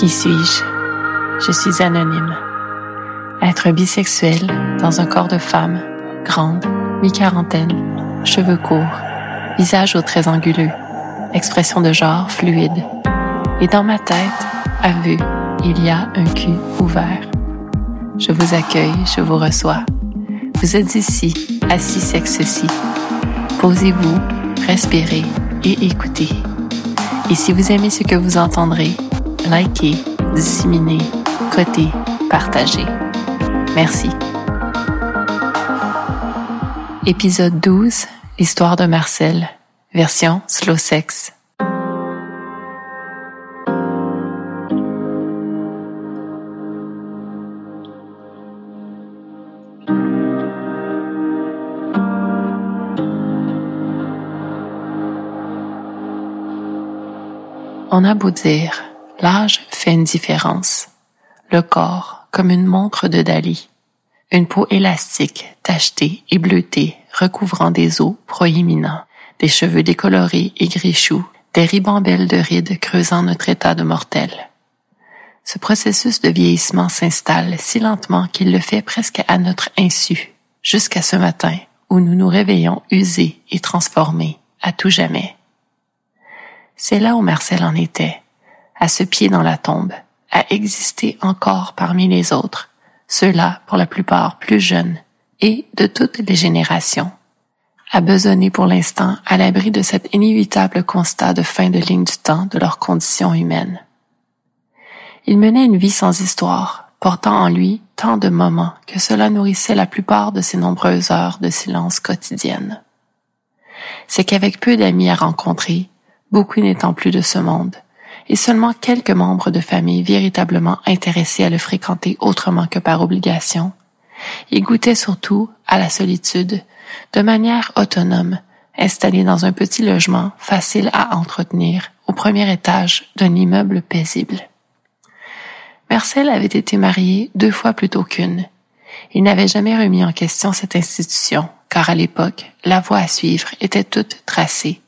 Qui suis-je? Je suis anonyme. Être bisexuel dans un corps de femme, grande, mi-quarantaine, cheveux courts, visage aux traits anguleux, expression de genre fluide. Et dans ma tête, à vue, il y a un cul ouvert. Je vous accueille, je vous reçois. Vous êtes ici, assis sexe-ci. Posez-vous, respirez et écoutez. Et si vous aimez ce que vous entendrez, likez, disséminez, cotez, partagez. Merci. Épisode 12, L'histoire de Marcel, version slow sex. On a beau dire, l'âge fait une différence. Le corps, comme une montre de Dali. Une peau élastique, tachetée et bleutée, recouvrant des os proéminents, des cheveux décolorés et gris des ribambelles de rides creusant notre état de mortel. Ce processus de vieillissement s'installe si lentement qu'il le fait presque à notre insu, jusqu'à ce matin où nous nous réveillons usés et transformés à tout jamais. C'est là où Marcel en était, à ce pied dans la tombe, à exister encore parmi les autres, ceux-là pour la plupart plus jeunes et de toutes les générations, à besonner pour l'instant à l'abri de cet inévitable constat de fin de ligne du temps de leur condition humaine. Il menait une vie sans histoire, portant en lui tant de moments que cela nourrissait la plupart de ses nombreuses heures de silence quotidiennes. C'est qu'avec peu d'amis à rencontrer, beaucoup n'étant plus de ce monde, et seulement quelques membres de famille véritablement intéressés à le fréquenter autrement que par obligation. Il goûtait surtout à la solitude, de manière autonome, installé dans un petit logement facile à entretenir au premier étage d'un immeuble paisible. Marcel avait été marié deux fois plutôt qu'une. Il n'avait jamais remis en question cette institution, car à l'époque, la voie à suivre était toute tracée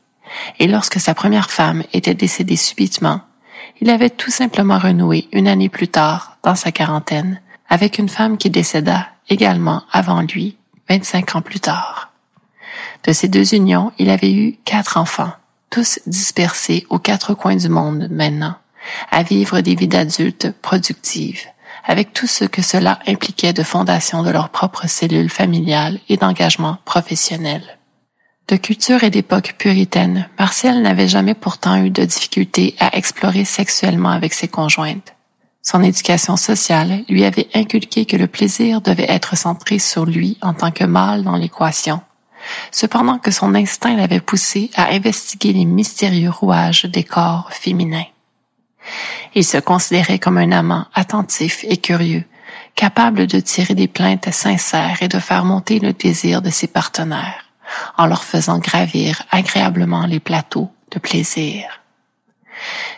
et lorsque sa première femme était décédée subitement, il avait tout simplement renoué une année plus tard, dans sa quarantaine, avec une femme qui décéda également avant lui, 25 ans plus tard. De ces deux unions, il avait eu quatre enfants, tous dispersés aux quatre coins du monde maintenant, à vivre des vies d'adultes productives, avec tout ce que cela impliquait de fondation de leurs propres cellules familiales et d'engagement professionnel. De culture et d'époque puritaine, Martial n'avait jamais pourtant eu de difficulté à explorer sexuellement avec ses conjointes. Son éducation sociale lui avait inculqué que le plaisir devait être centré sur lui en tant que mâle dans l'équation, cependant que son instinct l'avait poussé à investiguer les mystérieux rouages des corps féminins. Il se considérait comme un amant attentif et curieux, capable de tirer des plaintes sincères et de faire monter le désir de ses partenaires en leur faisant gravir agréablement les plateaux de plaisir.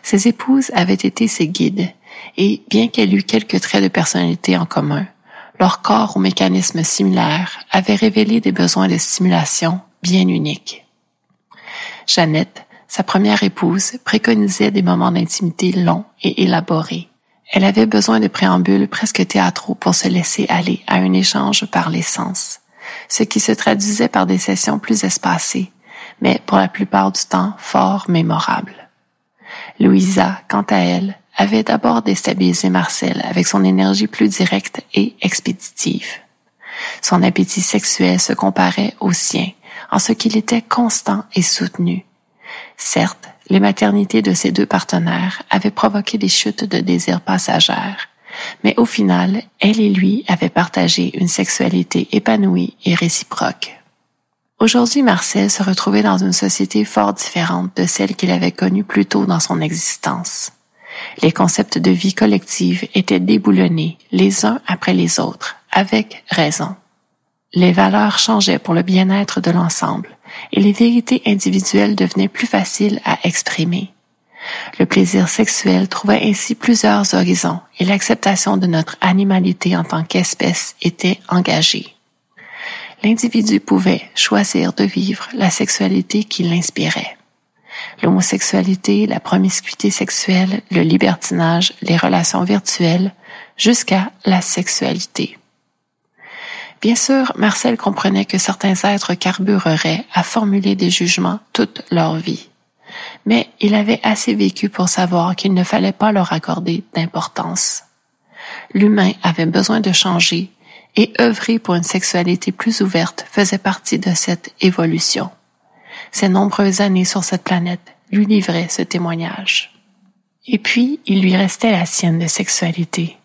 Ses épouses avaient été ses guides, et bien qu'elles eût quelques traits de personnalité en commun, leur corps aux mécanismes similaires avait révélé des besoins de stimulation bien uniques. Jeannette, sa première épouse, préconisait des moments d'intimité longs et élaborés. Elle avait besoin de préambules presque théâtraux pour se laisser aller à un échange par les sens ce qui se traduisait par des sessions plus espacées, mais pour la plupart du temps fort mémorables. Louisa, quant à elle, avait d'abord déstabilisé Marcel avec son énergie plus directe et expéditive. Son appétit sexuel se comparait au sien, en ce qu'il était constant et soutenu. Certes, les maternités de ses deux partenaires avaient provoqué des chutes de désir passagères, mais au final, elle et lui avaient partagé une sexualité épanouie et réciproque. Aujourd'hui, Marcel se retrouvait dans une société fort différente de celle qu'il avait connue plus tôt dans son existence. Les concepts de vie collective étaient déboulonnés les uns après les autres, avec raison. Les valeurs changeaient pour le bien-être de l'ensemble et les vérités individuelles devenaient plus faciles à exprimer. Le plaisir sexuel trouvait ainsi plusieurs horizons et l'acceptation de notre animalité en tant qu'espèce était engagée. L'individu pouvait choisir de vivre la sexualité qui l'inspirait. L'homosexualité, la promiscuité sexuelle, le libertinage, les relations virtuelles, jusqu'à la sexualité. Bien sûr, Marcel comprenait que certains êtres carbureraient à formuler des jugements toute leur vie. Mais il avait assez vécu pour savoir qu'il ne fallait pas leur accorder d'importance. L'humain avait besoin de changer et œuvrer pour une sexualité plus ouverte faisait partie de cette évolution. Ses nombreuses années sur cette planète lui livraient ce témoignage. Et puis, il lui restait la sienne de sexualité.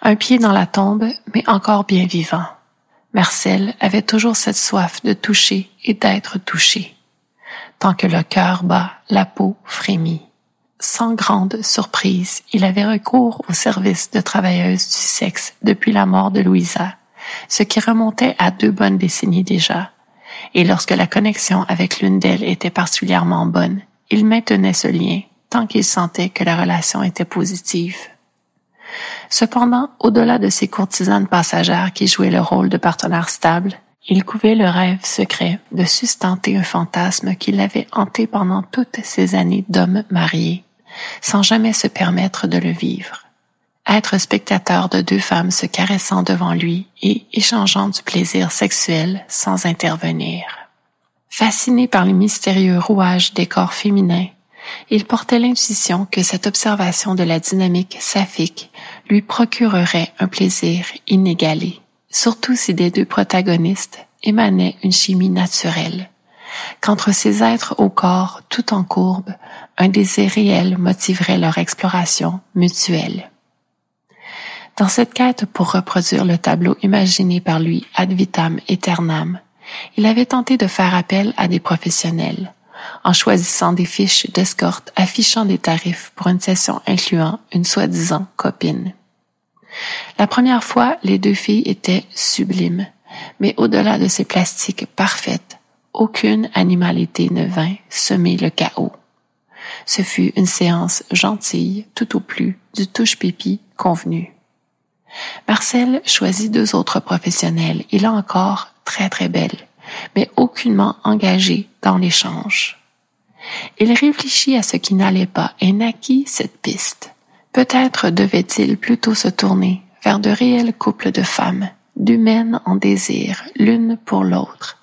Un pied dans la tombe, mais encore bien vivant. Marcel avait toujours cette soif de toucher et d'être touché. Tant que le cœur bat, la peau frémit. Sans grande surprise, il avait recours au service de travailleuse du sexe depuis la mort de Louisa, ce qui remontait à deux bonnes décennies déjà. Et lorsque la connexion avec l'une d'elles était particulièrement bonne, il maintenait ce lien tant qu'il sentait que la relation était positive. Cependant, au-delà de ces courtisanes passagères qui jouaient le rôle de partenaires stables, il couvait le rêve secret de sustenter un fantasme qui l'avait hanté pendant toutes ces années d'homme marié, sans jamais se permettre de le vivre. Être spectateur de deux femmes se caressant devant lui et échangeant du plaisir sexuel sans intervenir. Fasciné par les mystérieux rouages des corps féminins, il portait l'intuition que cette observation de la dynamique saphique lui procurerait un plaisir inégalé, surtout si des deux protagonistes émanait une chimie naturelle, qu'entre ces êtres au corps tout en courbe, un désir réel motiverait leur exploration mutuelle. Dans cette quête pour reproduire le tableau imaginé par lui ad vitam aeternam, il avait tenté de faire appel à des professionnels, en choisissant des fiches d'escorte affichant des tarifs pour une session incluant une soi-disant copine. La première fois, les deux filles étaient sublimes, mais au-delà de ces plastiques parfaites, aucune animalité ne vint semer le chaos. Ce fut une séance gentille, tout au plus, du touche-pipi convenu. Marcel choisit deux autres professionnels, et là encore, très très belles, mais aucunement engagées dans l'échange. Il réfléchit à ce qui n'allait pas et naquit cette piste. Peut-être devait-il plutôt se tourner vers de réels couples de femmes, d'humaines en désir l'une pour l'autre,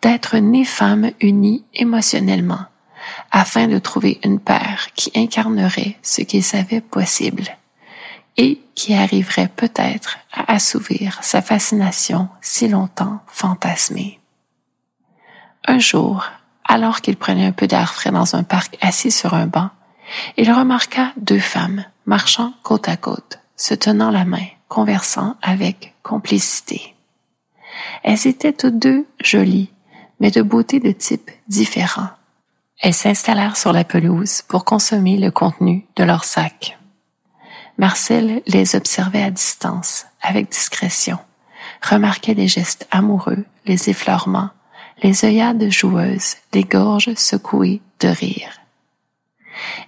d'être nées femmes unies émotionnellement, afin de trouver une paire qui incarnerait ce qu'il savait possible et qui arriverait peut-être à assouvir sa fascination si longtemps fantasmée. Un jour, alors qu'il prenait un peu d'air frais dans un parc assis sur un banc, il remarqua deux femmes marchant côte à côte, se tenant la main, conversant avec complicité. Elles étaient toutes deux jolies, mais de beauté de type différent. Elles s'installèrent sur la pelouse pour consommer le contenu de leur sac. Marcel les observait à distance, avec discrétion, remarquait les gestes amoureux, les effleurements, les œillades joueuses, les gorges secouées de rire.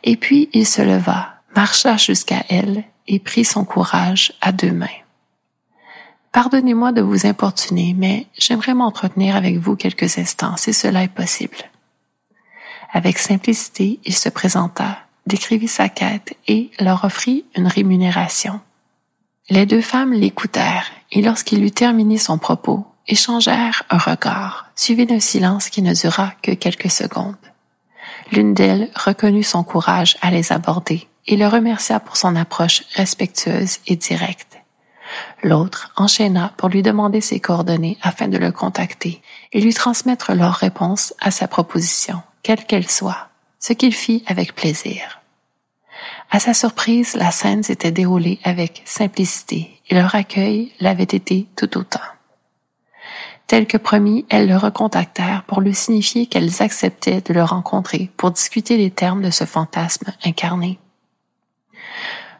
Et puis il se leva, marcha jusqu'à elle et prit son courage à deux mains. Pardonnez-moi de vous importuner, mais j'aimerais m'entretenir avec vous quelques instants, si cela est possible. Avec simplicité, il se présenta, décrivit sa quête et leur offrit une rémunération. Les deux femmes l'écoutèrent, et lorsqu'il eut terminé son propos, échangèrent un regard, suivi d'un silence qui ne dura que quelques secondes. L'une d'elles reconnut son courage à les aborder et le remercia pour son approche respectueuse et directe. L'autre enchaîna pour lui demander ses coordonnées afin de le contacter et lui transmettre leur réponse à sa proposition, quelle qu'elle soit, ce qu'il fit avec plaisir. À sa surprise, la scène s'était déroulée avec simplicité et leur accueil l'avait été tout autant. Tel que promis, elles le recontactèrent pour lui signifier qu'elles acceptaient de le rencontrer pour discuter les termes de ce fantasme incarné.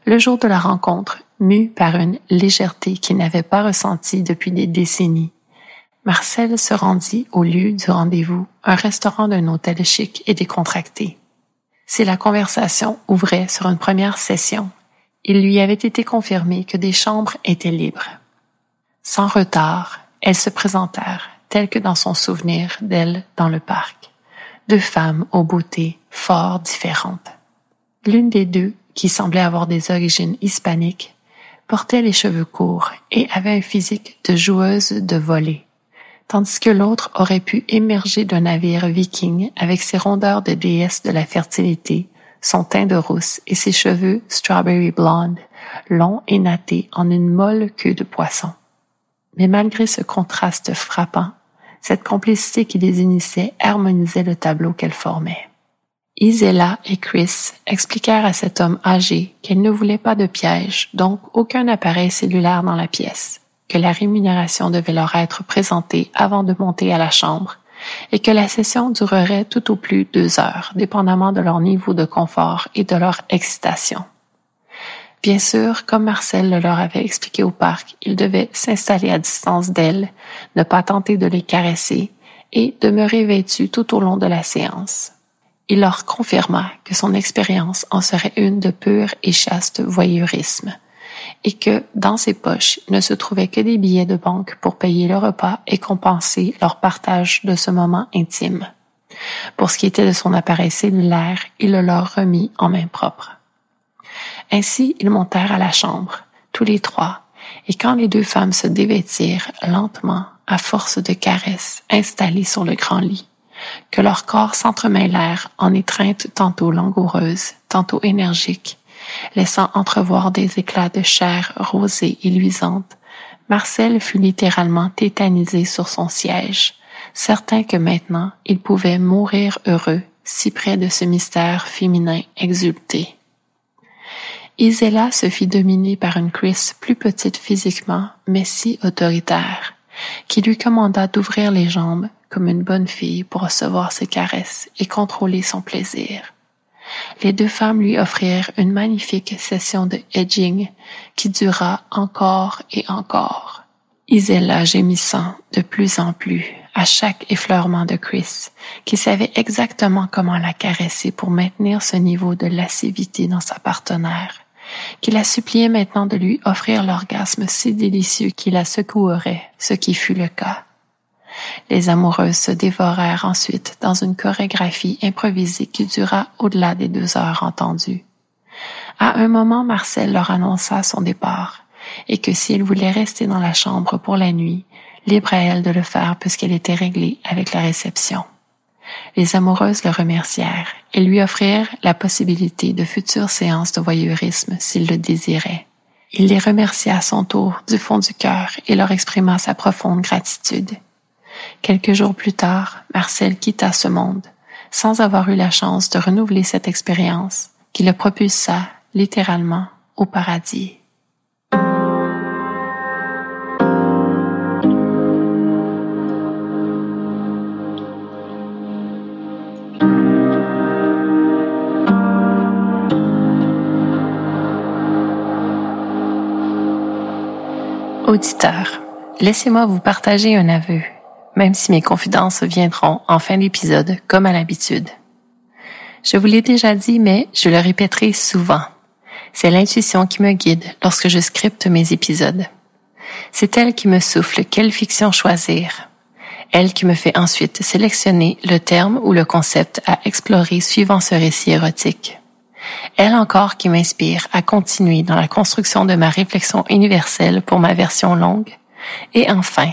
Le jour de la rencontre, mu par une légèreté qu'il n'avait pas ressentie depuis des décennies, Marcel se rendit au lieu du rendez-vous, un restaurant d'un hôtel chic et décontracté. Si la conversation ouvrait sur une première session, il lui avait été confirmé que des chambres étaient libres. Sans retard, elles se présentèrent, telles que dans son souvenir d'elles dans le parc. deux femmes aux beautés fort différentes. L'une des deux, qui semblait avoir des origines hispaniques, portait les cheveux courts et avait un physique de joueuse de volée, tandis que l'autre aurait pu émerger d'un navire viking avec ses rondeurs de déesse de la fertilité, son teint de rousse et ses cheveux strawberry blonde, longs et nattés en une molle queue de poisson. Mais malgré ce contraste frappant, cette complicité qui les unissait harmonisait le tableau qu'elle formait. Isella et Chris expliquèrent à cet homme âgé qu'elle ne voulait pas de piège, donc aucun appareil cellulaire dans la pièce, que la rémunération devait leur être présentée avant de monter à la chambre, et que la session durerait tout au plus deux heures, dépendamment de leur niveau de confort et de leur excitation. Bien sûr, comme Marcel le leur avait expliqué au parc, ils devaient s'installer à distance d'elles, ne pas tenter de les caresser et demeurer vêtus tout au long de la séance. Il leur confirma que son expérience en serait une de pur et chaste voyeurisme, et que, dans ses poches, ne se trouvaient que des billets de banque pour payer le repas et compenser leur partage de ce moment intime. Pour ce qui était de son appareil cellulaire, il le leur remit en main propre. Ainsi, ils montèrent à la chambre, tous les trois, et quand les deux femmes se dévêtirent lentement, à force de caresses installées sur le grand lit, que leurs corps s'entremêlèrent en étreintes tantôt langoureuses, tantôt énergiques, laissant entrevoir des éclats de chair rosée et luisante, Marcel fut littéralement tétanisé sur son siège, certain que maintenant il pouvait mourir heureux si près de ce mystère féminin exulté. Isella se fit dominer par une Chris plus petite physiquement, mais si autoritaire, qui lui commanda d'ouvrir les jambes comme une bonne fille pour recevoir ses caresses et contrôler son plaisir. Les deux femmes lui offrirent une magnifique session de edging qui dura encore et encore. Isella gémissant de plus en plus à chaque effleurement de Chris, qui savait exactement comment la caresser pour maintenir ce niveau de lascivité dans sa partenaire qu'il la suppliait maintenant de lui offrir l'orgasme si délicieux qui la secouerait, ce qui fut le cas. Les amoureuses se dévorèrent ensuite dans une chorégraphie improvisée qui dura au-delà des deux heures entendues. À un moment, Marcel leur annonça son départ, et que si elle voulait rester dans la chambre pour la nuit, libre à elle de le faire puisqu'elle était réglée avec la réception. Les amoureuses le remercièrent et lui offrirent la possibilité de futures séances de voyeurisme s'il le désirait. Il les remercia à son tour du fond du cœur et leur exprima sa profonde gratitude. Quelques jours plus tard, Marcel quitta ce monde, sans avoir eu la chance de renouveler cette expérience qui le propulsa littéralement au paradis. Auditeur, laissez-moi vous partager un aveu, même si mes confidences viendront en fin d'épisode comme à l'habitude. Je vous l'ai déjà dit, mais je le répéterai souvent. C'est l'intuition qui me guide lorsque je scripte mes épisodes. C'est elle qui me souffle quelle fiction choisir. Elle qui me fait ensuite sélectionner le terme ou le concept à explorer suivant ce récit érotique elle encore qui m'inspire à continuer dans la construction de ma réflexion universelle pour ma version longue. Et enfin,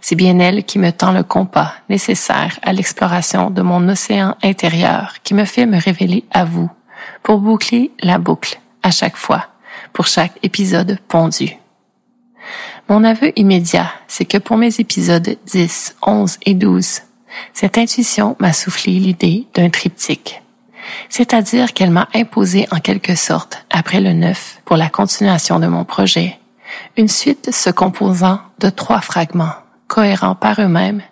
c'est bien elle qui me tend le compas nécessaire à l'exploration de mon océan intérieur qui me fait me révéler à vous pour boucler la boucle à chaque fois, pour chaque épisode pondu. Mon aveu immédiat, c'est que pour mes épisodes 10, 11 et 12, cette intuition m'a soufflé l'idée d'un triptyque c'est-à-dire qu'elle m'a imposé en quelque sorte, après le neuf, pour la continuation de mon projet, une suite se composant de trois fragments, cohérents par eux-mêmes,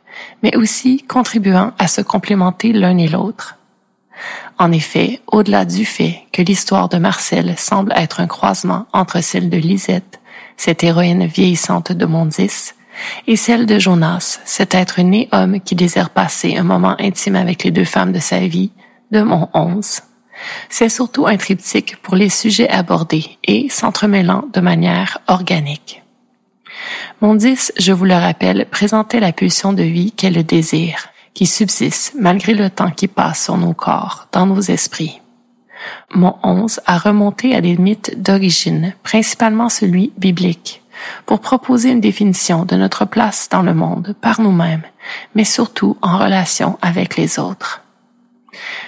mais aussi contribuant à se complémenter l'un et l'autre. En effet, au-delà du fait que l'histoire de Marcel semble être un croisement entre celle de Lisette, cette héroïne vieillissante de Mondis, et celle de Jonas, cet être né homme qui désire passer un moment intime avec les deux femmes de sa vie, mon 11. C'est surtout un triptyque pour les sujets abordés et s'entremêlant de manière organique. Mon 10, je vous le rappelle, présentait la pulsion de vie qu'est le désir, qui subsiste malgré le temps qui passe sur nos corps, dans nos esprits. Mon 11 a remonté à des mythes d'origine, principalement celui biblique, pour proposer une définition de notre place dans le monde par nous-mêmes, mais surtout en relation avec les autres.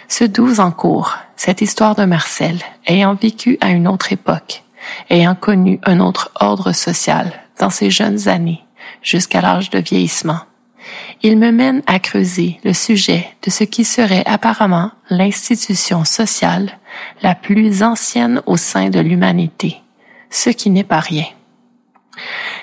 Ce 12 en cours, cette histoire de Marcel, ayant vécu à une autre époque, ayant connu un autre ordre social dans ses jeunes années, jusqu'à l'âge de vieillissement, il me mène à creuser le sujet de ce qui serait apparemment l'institution sociale la plus ancienne au sein de l'humanité, ce qui n'est pas rien.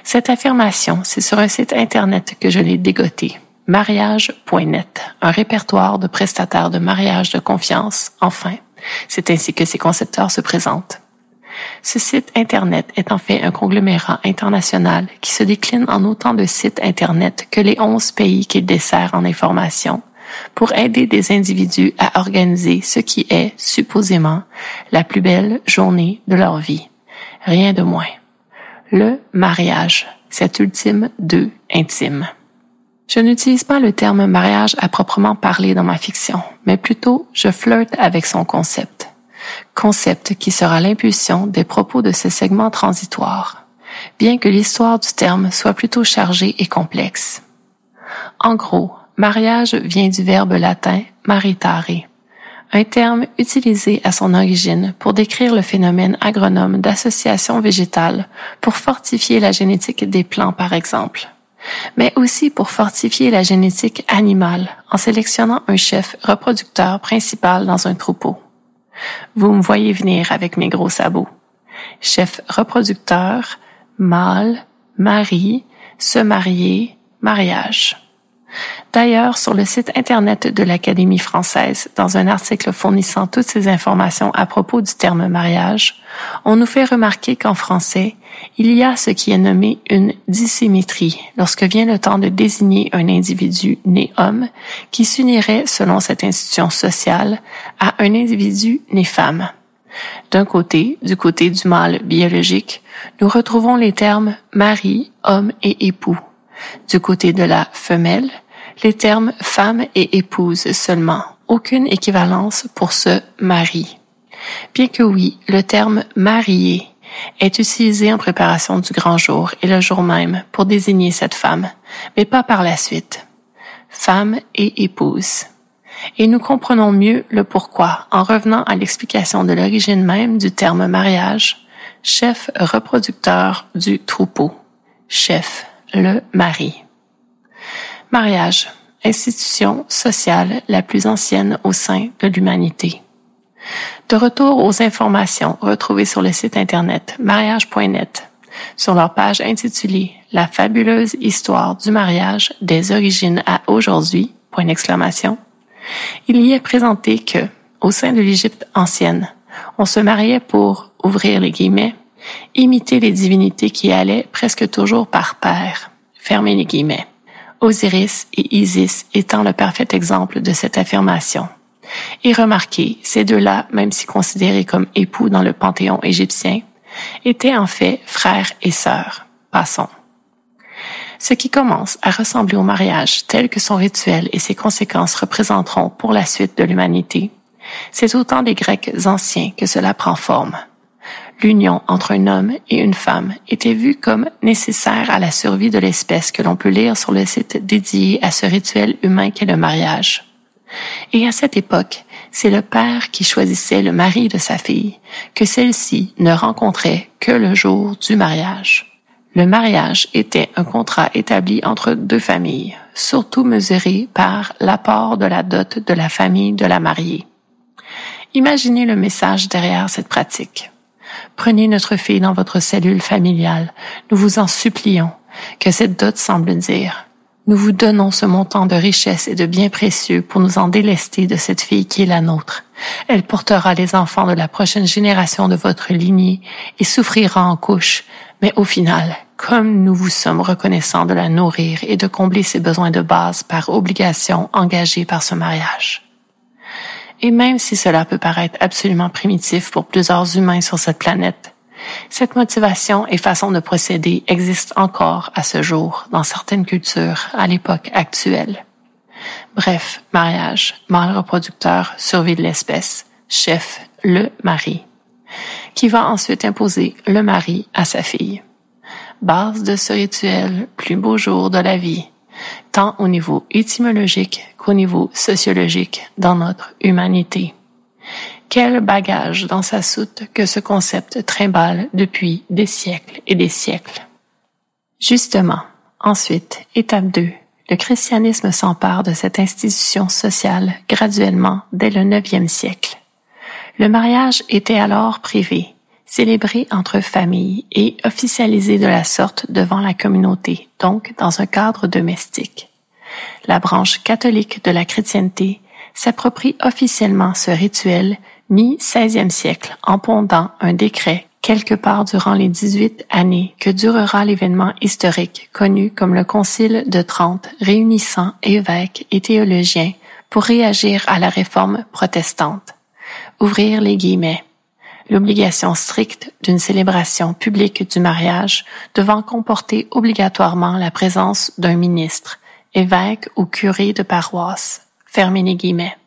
Cette affirmation, c'est sur un site Internet que je l'ai dégoté, mariage.net, un répertoire de prestataires de mariage de confiance, enfin. C'est ainsi que ses concepteurs se présentent. Ce site Internet est en fait un conglomérat international qui se décline en autant de sites Internet que les onze pays qu'il dessert en information pour aider des individus à organiser ce qui est, supposément, la plus belle journée de leur vie. Rien de moins. Le mariage, cet ultime deux intime. Je n'utilise pas le terme mariage à proprement parler dans ma fiction, mais plutôt je flirte avec son concept. Concept qui sera l'impulsion des propos de ce segment transitoire, bien que l'histoire du terme soit plutôt chargée et complexe. En gros, mariage vient du verbe latin maritare, un terme utilisé à son origine pour décrire le phénomène agronome d'association végétale pour fortifier la génétique des plants par exemple, mais aussi pour fortifier la génétique animale en sélectionnant un chef reproducteur principal dans un troupeau. Vous me voyez venir avec mes gros sabots. Chef reproducteur, mâle, mari, se marier, mariage. D'ailleurs, sur le site Internet de l'Académie française, dans un article fournissant toutes ces informations à propos du terme mariage, on nous fait remarquer qu'en français, il y a ce qui est nommé une dissymétrie lorsque vient le temps de désigner un individu né homme qui s'unirait, selon cette institution sociale, à un individu né femme. D'un côté, du côté du mâle biologique, nous retrouvons les termes mari, homme et époux. Du côté de la femelle, les termes femme et épouse seulement, aucune équivalence pour ce mari. Bien que oui, le terme marié est utilisé en préparation du grand jour et le jour même pour désigner cette femme, mais pas par la suite. Femme et épouse. Et nous comprenons mieux le pourquoi en revenant à l'explication de l'origine même du terme mariage, chef reproducteur du troupeau, chef, le mari. Mariage, institution sociale la plus ancienne au sein de l'humanité. De retour aux informations retrouvées sur le site internet mariage.net, sur leur page intitulée La fabuleuse histoire du mariage des origines à aujourd'hui, point d'exclamation, il y est présenté que, au sein de l'Égypte ancienne, on se mariait pour, ouvrir les guillemets, imiter les divinités qui allaient presque toujours par pair, fermer les guillemets. Osiris et Isis étant le parfait exemple de cette affirmation. Et remarquez, ces deux-là, même si considérés comme époux dans le panthéon égyptien, étaient en fait frères et sœurs. Passons. Ce qui commence à ressembler au mariage tel que son rituel et ses conséquences représenteront pour la suite de l'humanité, c'est autant des Grecs anciens que cela prend forme l'union entre un homme et une femme était vue comme nécessaire à la survie de l'espèce que l'on peut lire sur le site dédié à ce rituel humain qu'est le mariage. Et à cette époque, c'est le père qui choisissait le mari de sa fille, que celle-ci ne rencontrait que le jour du mariage. Le mariage était un contrat établi entre deux familles, surtout mesuré par l'apport de la dot de la famille de la mariée. Imaginez le message derrière cette pratique. Prenez notre fille dans votre cellule familiale. Nous vous en supplions. Que cette dot semble dire. Nous vous donnons ce montant de richesse et de biens précieux pour nous en délester de cette fille qui est la nôtre. Elle portera les enfants de la prochaine génération de votre lignée et souffrira en couche, mais au final, comme nous vous sommes reconnaissants de la nourrir et de combler ses besoins de base par obligation engagée par ce mariage. Et même si cela peut paraître absolument primitif pour plusieurs humains sur cette planète, cette motivation et façon de procéder existe encore à ce jour dans certaines cultures à l'époque actuelle. Bref, mariage, mâle reproducteur, survie de l'espèce, chef, le mari, qui va ensuite imposer le mari à sa fille. Base de ce rituel, plus beau jour de la vie, tant au niveau étymologique qu'au niveau sociologique dans notre humanité. Quel bagage dans sa soute que ce concept trimballe depuis des siècles et des siècles. Justement, ensuite, étape 2, le christianisme s'empare de cette institution sociale graduellement dès le IXe siècle. Le mariage était alors privé, célébré entre familles et officialisé de la sorte devant la communauté, donc dans un cadre domestique. La branche catholique de la chrétienté s'approprie officiellement ce rituel mi-16e siècle en pondant un décret quelque part durant les 18 années que durera l'événement historique connu comme le Concile de Trente réunissant évêques et théologiens pour réagir à la réforme protestante. Ouvrir les guillemets. L'obligation stricte d'une célébration publique du mariage devant comporter obligatoirement la présence d'un ministre, évêque ou curé de paroisse. Fermez les guillemets.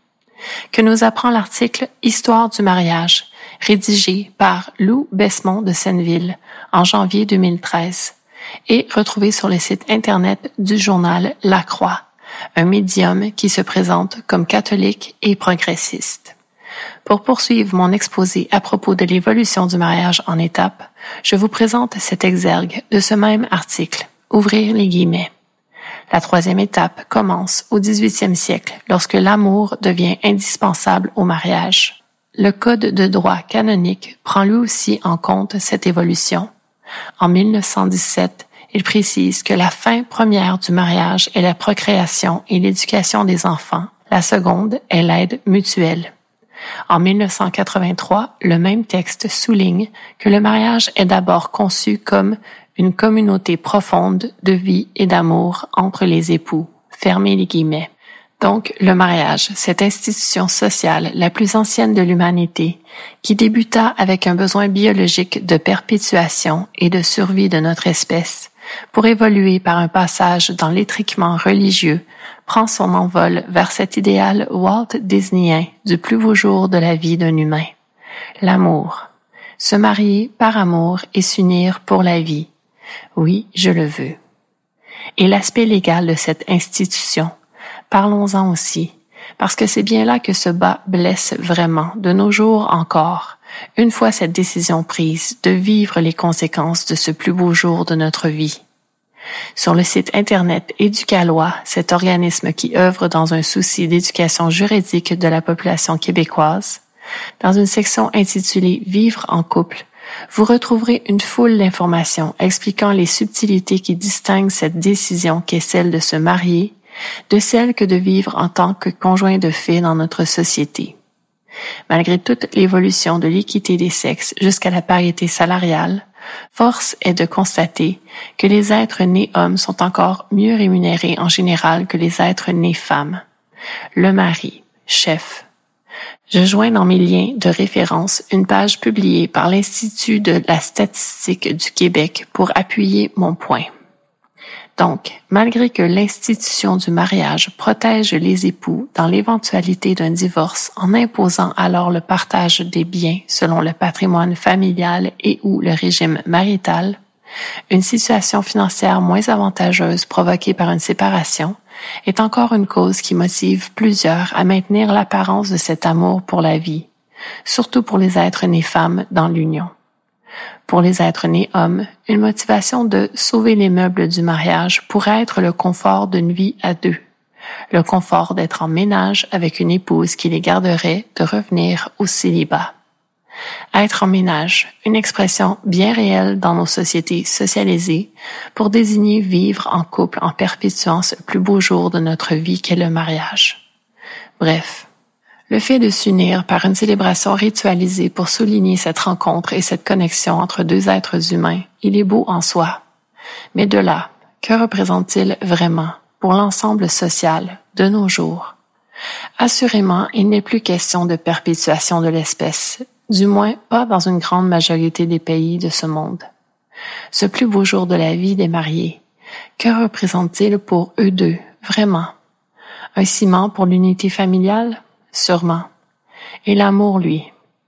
Que nous apprend l'article Histoire du mariage, rédigé par Lou Besmont de Senneville en janvier 2013 et retrouvé sur le site internet du journal La Croix, un médium qui se présente comme catholique et progressiste. Pour poursuivre mon exposé à propos de l'évolution du mariage en étapes, je vous présente cet exergue de ce même article. Ouvrir les guillemets. La troisième étape commence au XVIIIe siècle lorsque l'amour devient indispensable au mariage. Le Code de droit canonique prend lui aussi en compte cette évolution. En 1917, il précise que la fin première du mariage est la procréation et l'éducation des enfants. La seconde est l'aide mutuelle. En 1983, le même texte souligne que le mariage est d'abord conçu comme une communauté profonde de vie et d'amour entre les époux. Fermez les guillemets. Donc, le mariage, cette institution sociale la plus ancienne de l'humanité, qui débuta avec un besoin biologique de perpétuation et de survie de notre espèce, pour évoluer par un passage dans l'étriquement religieux, prend son envol vers cet idéal Walt Disneyen du plus beau jour de la vie d'un humain. L'amour. Se marier par amour et s'unir pour la vie. Oui, je le veux. Et l'aspect légal de cette institution, parlons-en aussi, parce que c'est bien là que ce bas blesse vraiment, de nos jours encore, une fois cette décision prise de vivre les conséquences de ce plus beau jour de notre vie. Sur le site Internet Éducalois, cet organisme qui œuvre dans un souci d'éducation juridique de la population québécoise, dans une section intitulée Vivre en couple, vous retrouverez une foule d'informations expliquant les subtilités qui distinguent cette décision qu'est celle de se marier de celle que de vivre en tant que conjoint de fait dans notre société. Malgré toute l'évolution de l'équité des sexes jusqu'à la parité salariale, force est de constater que les êtres nés hommes sont encore mieux rémunérés en général que les êtres nés femmes. Le mari, chef. Je joins dans mes liens de référence une page publiée par l'Institut de la statistique du Québec pour appuyer mon point. Donc, malgré que l'institution du mariage protège les époux dans l'éventualité d'un divorce en imposant alors le partage des biens selon le patrimoine familial et ou le régime marital, une situation financière moins avantageuse provoquée par une séparation est encore une cause qui motive plusieurs à maintenir l'apparence de cet amour pour la vie, surtout pour les êtres nés femmes dans l'union pour les êtres nés hommes, une motivation de sauver les meubles du mariage pourrait être le confort d'une vie à deux, le confort d'être en ménage avec une épouse qui les garderait de revenir au célibat. Être en ménage, une expression bien réelle dans nos sociétés socialisées pour désigner vivre en couple en perpétuant ce plus beau jour de notre vie qu'est le mariage. Bref, le fait de s'unir par une célébration ritualisée pour souligner cette rencontre et cette connexion entre deux êtres humains, il est beau en soi. Mais de là, que représente-t-il vraiment pour l'ensemble social de nos jours? Assurément, il n'est plus question de perpétuation de l'espèce, du moins pas dans une grande majorité des pays de ce monde. Ce plus beau jour de la vie des mariés, que représente-t-il pour eux deux, vraiment? Un ciment pour l'unité familiale? Sûrement. Et l'amour, lui,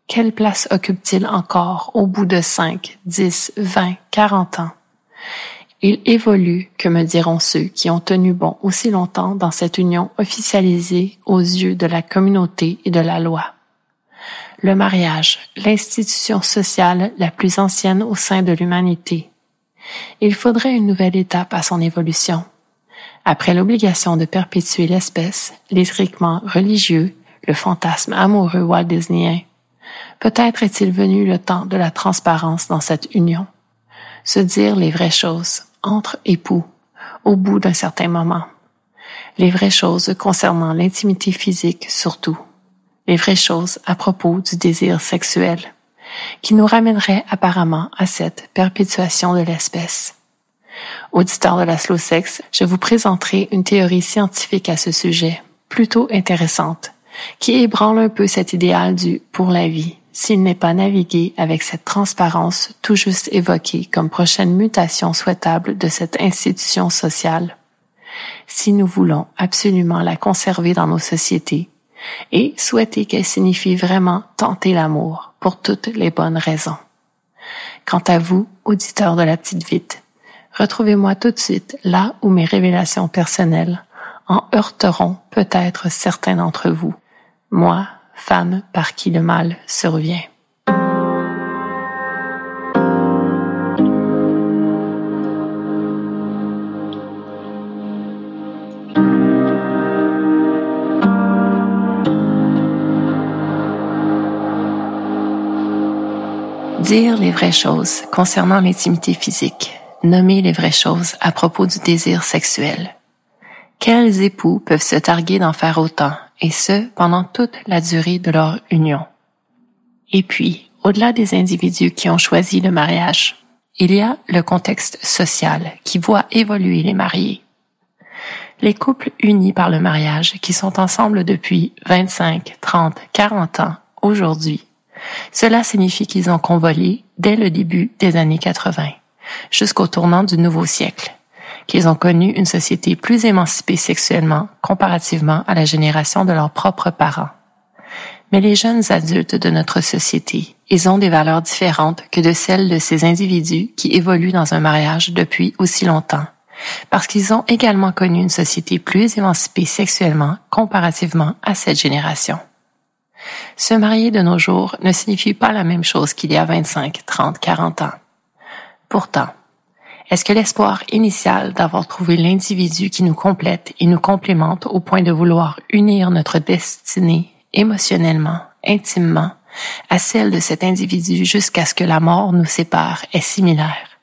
quelle place occupe-t-il encore au bout de cinq, dix, vingt, quarante ans? Il évolue, que me diront ceux qui ont tenu bon aussi longtemps dans cette union officialisée aux yeux de la communauté et de la loi. Le mariage, l'institution sociale la plus ancienne au sein de l'humanité. Il faudrait une nouvelle étape à son évolution. Après l'obligation de perpétuer l'espèce, l'étriquement religieux, le fantasme amoureux Walt Disneyen, peut-être est-il venu le temps de la transparence dans cette union. Se dire les vraies choses, entre époux, au bout d'un certain moment. Les vraies choses concernant l'intimité physique surtout. Les vraies choses à propos du désir sexuel, qui nous ramènerait apparemment à cette perpétuation de l'espèce. Auditeur de la slow sex, je vous présenterai une théorie scientifique à ce sujet, plutôt intéressante, qui ébranle un peu cet idéal du pour la vie, s'il n'est pas navigué avec cette transparence tout juste évoquée comme prochaine mutation souhaitable de cette institution sociale. Si nous voulons absolument la conserver dans nos sociétés et souhaiter qu'elle signifie vraiment tenter l'amour pour toutes les bonnes raisons. Quant à vous, auditeurs de la petite vite, retrouvez-moi tout de suite là où mes révélations personnelles en heurteront peut-être certains d'entre vous. Moi, femme par qui le mal survient. Dire les vraies choses concernant l'intimité physique, nommer les vraies choses à propos du désir sexuel. Quels époux peuvent se targuer d'en faire autant et ce, pendant toute la durée de leur union? Et puis, au-delà des individus qui ont choisi le mariage, il y a le contexte social qui voit évoluer les mariés. Les couples unis par le mariage qui sont ensemble depuis 25, 30, 40 ans aujourd'hui, cela signifie qu'ils ont convolé dès le début des années 80, jusqu'au tournant du nouveau siècle qu'ils ont connu une société plus émancipée sexuellement comparativement à la génération de leurs propres parents. Mais les jeunes adultes de notre société, ils ont des valeurs différentes que de celles de ces individus qui évoluent dans un mariage depuis aussi longtemps, parce qu'ils ont également connu une société plus émancipée sexuellement comparativement à cette génération. Se marier de nos jours ne signifie pas la même chose qu'il y a 25, 30, 40 ans. Pourtant, est-ce que l'espoir initial d'avoir trouvé l'individu qui nous complète et nous complémente au point de vouloir unir notre destinée émotionnellement, intimement, à celle de cet individu jusqu'à ce que la mort nous sépare est similaire?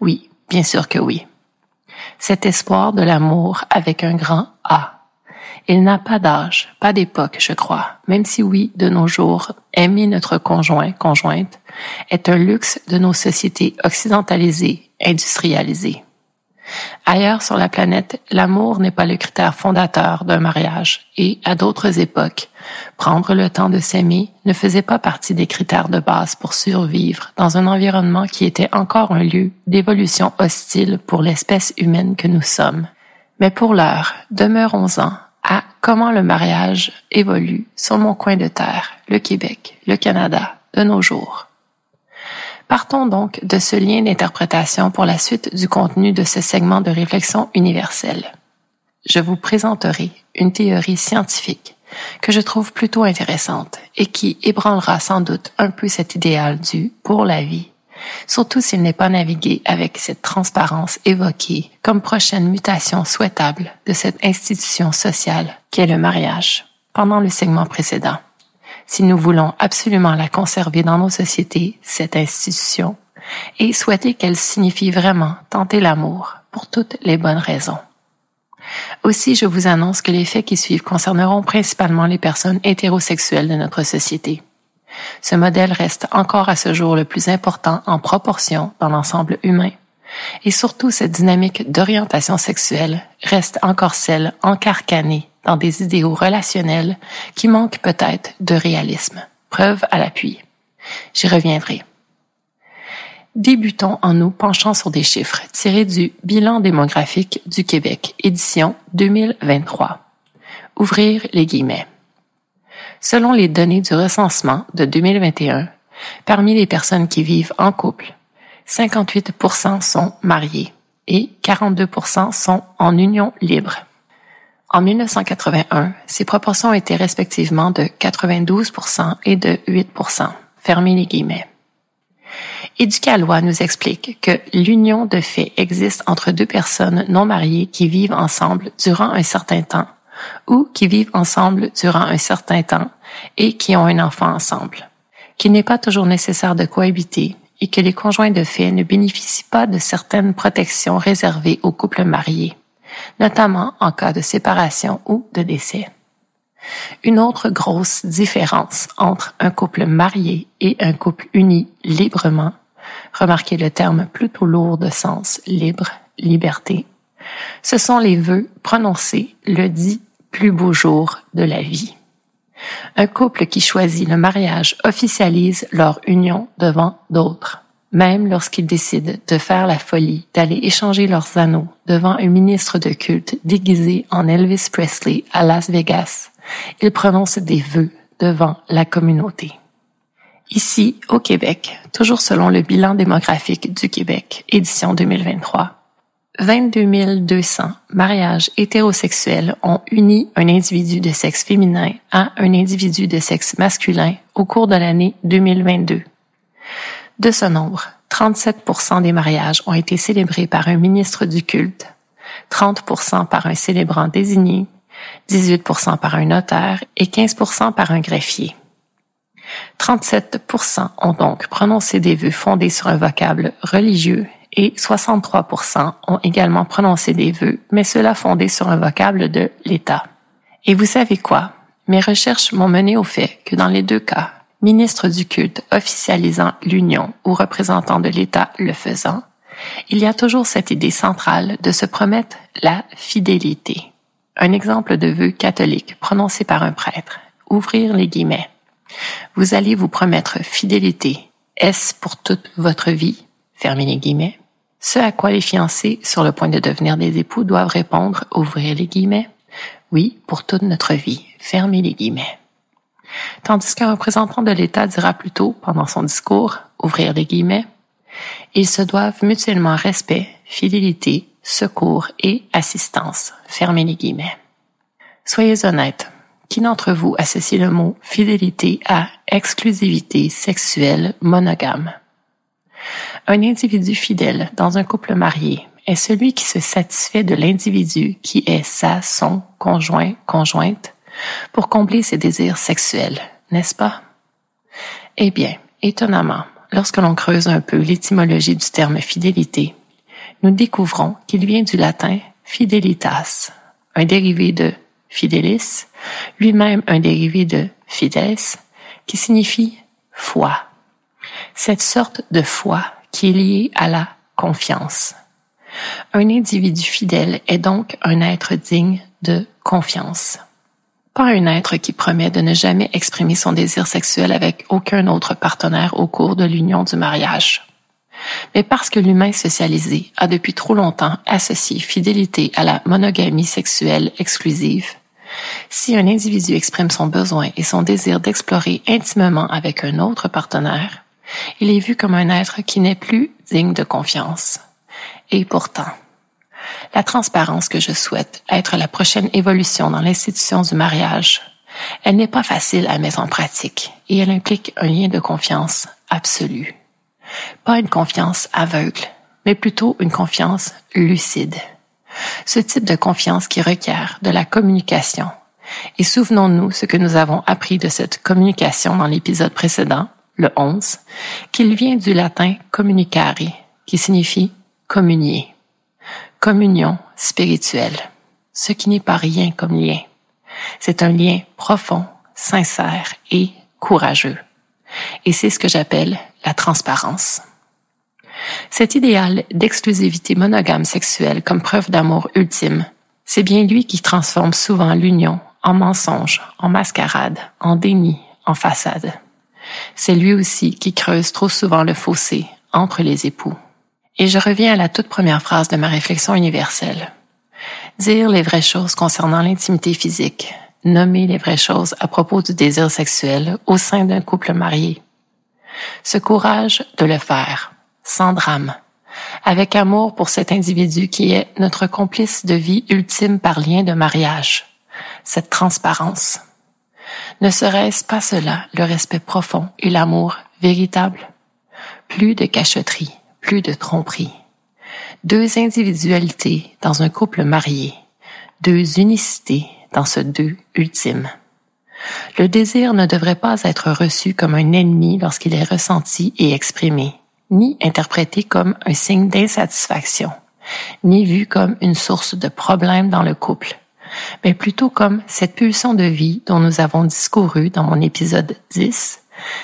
Oui, bien sûr que oui. Cet espoir de l'amour avec un grand A. Il n'a pas d'âge, pas d'époque, je crois, même si oui, de nos jours, aimer notre conjoint, conjointe, est un luxe de nos sociétés occidentalisées industrialisé. Ailleurs sur la planète, l'amour n'est pas le critère fondateur d'un mariage et, à d'autres époques, prendre le temps de s'aimer ne faisait pas partie des critères de base pour survivre dans un environnement qui était encore un lieu d'évolution hostile pour l'espèce humaine que nous sommes. Mais pour l'heure, demeurons-en à comment le mariage évolue sur mon coin de terre, le Québec, le Canada, de nos jours. Partons donc de ce lien d'interprétation pour la suite du contenu de ce segment de réflexion universelle. Je vous présenterai une théorie scientifique que je trouve plutôt intéressante et qui ébranlera sans doute un peu cet idéal du pour la vie, surtout s'il n'est pas navigué avec cette transparence évoquée comme prochaine mutation souhaitable de cette institution sociale qu'est le mariage pendant le segment précédent si nous voulons absolument la conserver dans nos sociétés, cette institution, et souhaiter qu'elle signifie vraiment tenter l'amour pour toutes les bonnes raisons. Aussi, je vous annonce que les faits qui suivent concerneront principalement les personnes hétérosexuelles de notre société. Ce modèle reste encore à ce jour le plus important en proportion dans l'ensemble humain. Et surtout, cette dynamique d'orientation sexuelle reste encore celle encarcanée dans des idéaux relationnels qui manquent peut-être de réalisme. Preuve à l'appui. J'y reviendrai. Débutons en nous penchant sur des chiffres tirés du Bilan démographique du Québec, édition 2023. Ouvrir les guillemets. Selon les données du recensement de 2021, parmi les personnes qui vivent en couple, 58% sont mariés et 42% sont en union libre. En 1981, ces proportions étaient respectivement de 92% et de 8%. Fermez les guillemets. Éducalois nous explique que l'union de fait existe entre deux personnes non mariées qui vivent ensemble durant un certain temps ou qui vivent ensemble durant un certain temps et qui ont un enfant ensemble, qu'il n'est pas toujours nécessaire de cohabiter et que les conjoints de fait ne bénéficient pas de certaines protections réservées aux couples mariés, notamment en cas de séparation ou de décès. Une autre grosse différence entre un couple marié et un couple uni librement, remarquez le terme plutôt lourd de sens libre, liberté, ce sont les vœux prononcés le dit plus beau jour de la vie. Un couple qui choisit le mariage officialise leur union devant d'autres, même lorsqu'ils décident de faire la folie d'aller échanger leurs anneaux devant un ministre de culte déguisé en Elvis Presley à Las Vegas. Ils prononcent des vœux devant la communauté. Ici, au Québec, toujours selon le bilan démographique du Québec, édition 2023, 22 200 mariages hétérosexuels ont uni un individu de sexe féminin à un individu de sexe masculin au cours de l'année 2022. De ce nombre, 37% des mariages ont été célébrés par un ministre du culte, 30% par un célébrant désigné, 18% par un notaire et 15% par un greffier. 37% ont donc prononcé des vœux fondés sur un vocable religieux et 63% ont également prononcé des vœux, mais cela fondé sur un vocable de l'État. Et vous savez quoi? Mes recherches m'ont mené au fait que dans les deux cas, ministre du culte officialisant l'union ou représentant de l'État le faisant, il y a toujours cette idée centrale de se promettre la fidélité. Un exemple de vœu catholique prononcé par un prêtre. Ouvrir les guillemets. Vous allez vous promettre fidélité. Est-ce pour toute votre vie? Fermez les guillemets. Ce à quoi les fiancés, sur le point de devenir des époux, doivent répondre, ouvrir les guillemets, oui, pour toute notre vie, fermez les guillemets. Tandis qu'un représentant de l'État dira plutôt, pendant son discours, ouvrir les guillemets, ils se doivent mutuellement respect, fidélité, secours et assistance, fermez les guillemets. Soyez honnêtes, qui d'entre vous associe le mot fidélité à exclusivité sexuelle monogame? Un individu fidèle dans un couple marié est celui qui se satisfait de l'individu qui est sa, son conjoint, conjointe, pour combler ses désirs sexuels, n'est-ce pas? Eh bien, étonnamment, lorsque l'on creuse un peu l'étymologie du terme fidélité, nous découvrons qu'il vient du latin fidelitas, un dérivé de fidelis, lui-même un dérivé de fides, qui signifie foi. Cette sorte de foi qui est lié à la confiance. Un individu fidèle est donc un être digne de confiance. Pas un être qui promet de ne jamais exprimer son désir sexuel avec aucun autre partenaire au cours de l'union du mariage. Mais parce que l'humain socialisé a depuis trop longtemps associé fidélité à la monogamie sexuelle exclusive, si un individu exprime son besoin et son désir d'explorer intimement avec un autre partenaire, il est vu comme un être qui n'est plus digne de confiance. Et pourtant, la transparence que je souhaite être la prochaine évolution dans l'institution du mariage, elle n'est pas facile à mettre en pratique et elle implique un lien de confiance absolu. Pas une confiance aveugle, mais plutôt une confiance lucide. Ce type de confiance qui requiert de la communication. Et souvenons-nous ce que nous avons appris de cette communication dans l'épisode précédent, le 11, qu'il vient du latin communicare, qui signifie communier. Communion spirituelle, ce qui n'est pas rien comme lien. C'est un lien profond, sincère et courageux. Et c'est ce que j'appelle la transparence. Cet idéal d'exclusivité monogame sexuelle comme preuve d'amour ultime, c'est bien lui qui transforme souvent l'union en mensonge, en mascarade, en déni, en façade. C'est lui aussi qui creuse trop souvent le fossé entre les époux. Et je reviens à la toute première phrase de ma réflexion universelle. Dire les vraies choses concernant l'intimité physique, nommer les vraies choses à propos du désir sexuel au sein d'un couple marié. Ce courage de le faire, sans drame, avec amour pour cet individu qui est notre complice de vie ultime par lien de mariage, cette transparence. Ne serait-ce pas cela le respect profond et l'amour véritable? Plus de cachotterie, plus de tromperie. Deux individualités dans un couple marié, deux unicités dans ce deux ultime. Le désir ne devrait pas être reçu comme un ennemi lorsqu'il est ressenti et exprimé, ni interprété comme un signe d'insatisfaction, ni vu comme une source de problème dans le couple, mais plutôt comme cette pulsion de vie dont nous avons discouru dans mon épisode 10,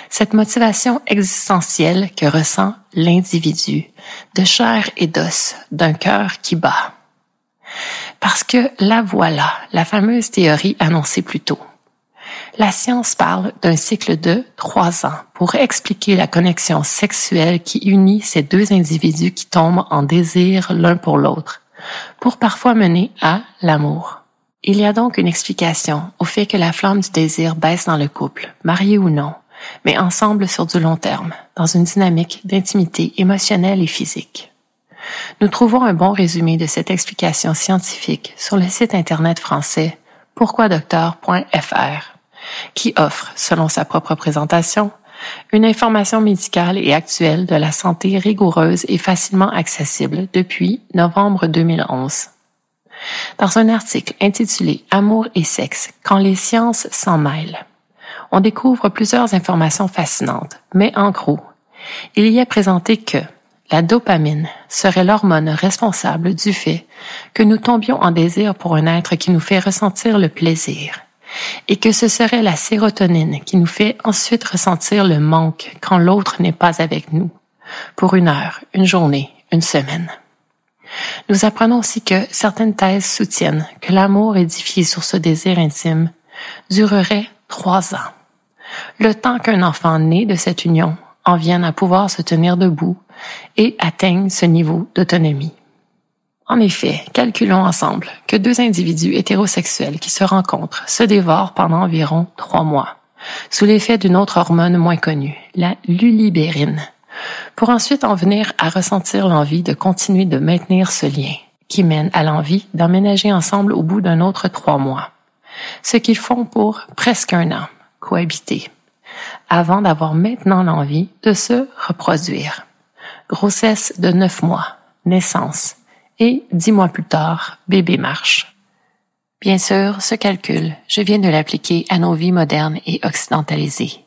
cette motivation existentielle que ressent l'individu, de chair et d'os, d'un cœur qui bat. Parce que la voilà, la fameuse théorie annoncée plus tôt. La science parle d'un cycle de trois ans pour expliquer la connexion sexuelle qui unit ces deux individus qui tombent en désir l'un pour l'autre, pour parfois mener à l'amour. Il y a donc une explication au fait que la flamme du désir baisse dans le couple, marié ou non, mais ensemble sur du long terme, dans une dynamique d'intimité émotionnelle et physique. Nous trouvons un bon résumé de cette explication scientifique sur le site internet français pourquoidocteur.fr, qui offre, selon sa propre présentation, une information médicale et actuelle de la santé rigoureuse et facilement accessible depuis novembre 2011. Dans un article intitulé Amour et sexe, quand les sciences s'en mêlent, on découvre plusieurs informations fascinantes, mais en gros, il y est présenté que la dopamine serait l'hormone responsable du fait que nous tombions en désir pour un être qui nous fait ressentir le plaisir et que ce serait la sérotonine qui nous fait ensuite ressentir le manque quand l'autre n'est pas avec nous, pour une heure, une journée, une semaine. Nous apprenons aussi que certaines thèses soutiennent que l'amour édifié sur ce désir intime durerait trois ans. Le temps qu'un enfant né de cette union en vienne à pouvoir se tenir debout et atteigne ce niveau d'autonomie. En effet, calculons ensemble que deux individus hétérosexuels qui se rencontrent se dévorent pendant environ trois mois, sous l'effet d'une autre hormone moins connue, la lulibérine, pour ensuite en venir à ressentir l'envie de continuer de maintenir ce lien, qui mène à l'envie d'emménager ensemble au bout d'un autre trois mois. Ce qu'ils font pour presque un an, cohabiter, avant d'avoir maintenant l'envie de se reproduire. Grossesse de neuf mois, naissance, et dix mois plus tard, bébé marche. Bien sûr, ce calcul, je viens de l'appliquer à nos vies modernes et occidentalisées.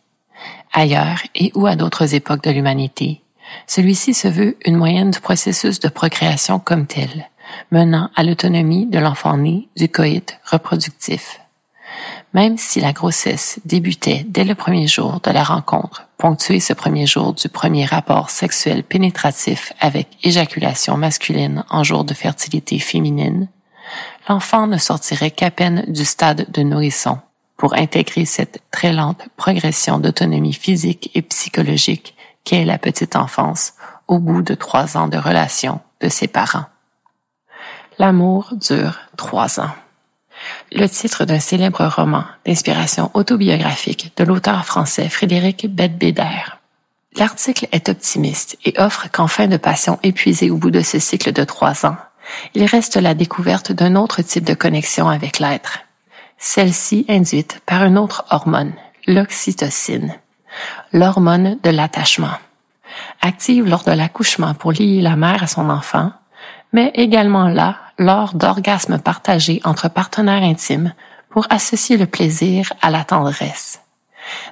Ailleurs et ou à d'autres époques de l'humanité, celui-ci se veut une moyenne du processus de procréation comme tel, menant à l'autonomie de l'enfant né du coït reproductif. Même si la grossesse débutait dès le premier jour de la rencontre, ponctué ce premier jour du premier rapport sexuel pénétratif avec éjaculation masculine en jour de fertilité féminine, l'enfant ne sortirait qu'à peine du stade de nourrisson pour intégrer cette très lente progression d'autonomie physique et psychologique qu'est la petite enfance au bout de trois ans de relation de ses parents. L'amour dure trois ans le titre d'un célèbre roman d'inspiration autobiographique de l'auteur français Frédéric Bedbéder. L'article est optimiste et offre qu'en fin de passion épuisée au bout de ce cycle de trois ans, il reste la découverte d'un autre type de connexion avec l'être, celle-ci induite par une autre hormone, l'oxytocine, l'hormone de l'attachement, active lors de l'accouchement pour lier la mère à son enfant, mais également là lors d'orgasmes partagés entre partenaires intimes pour associer le plaisir à la tendresse.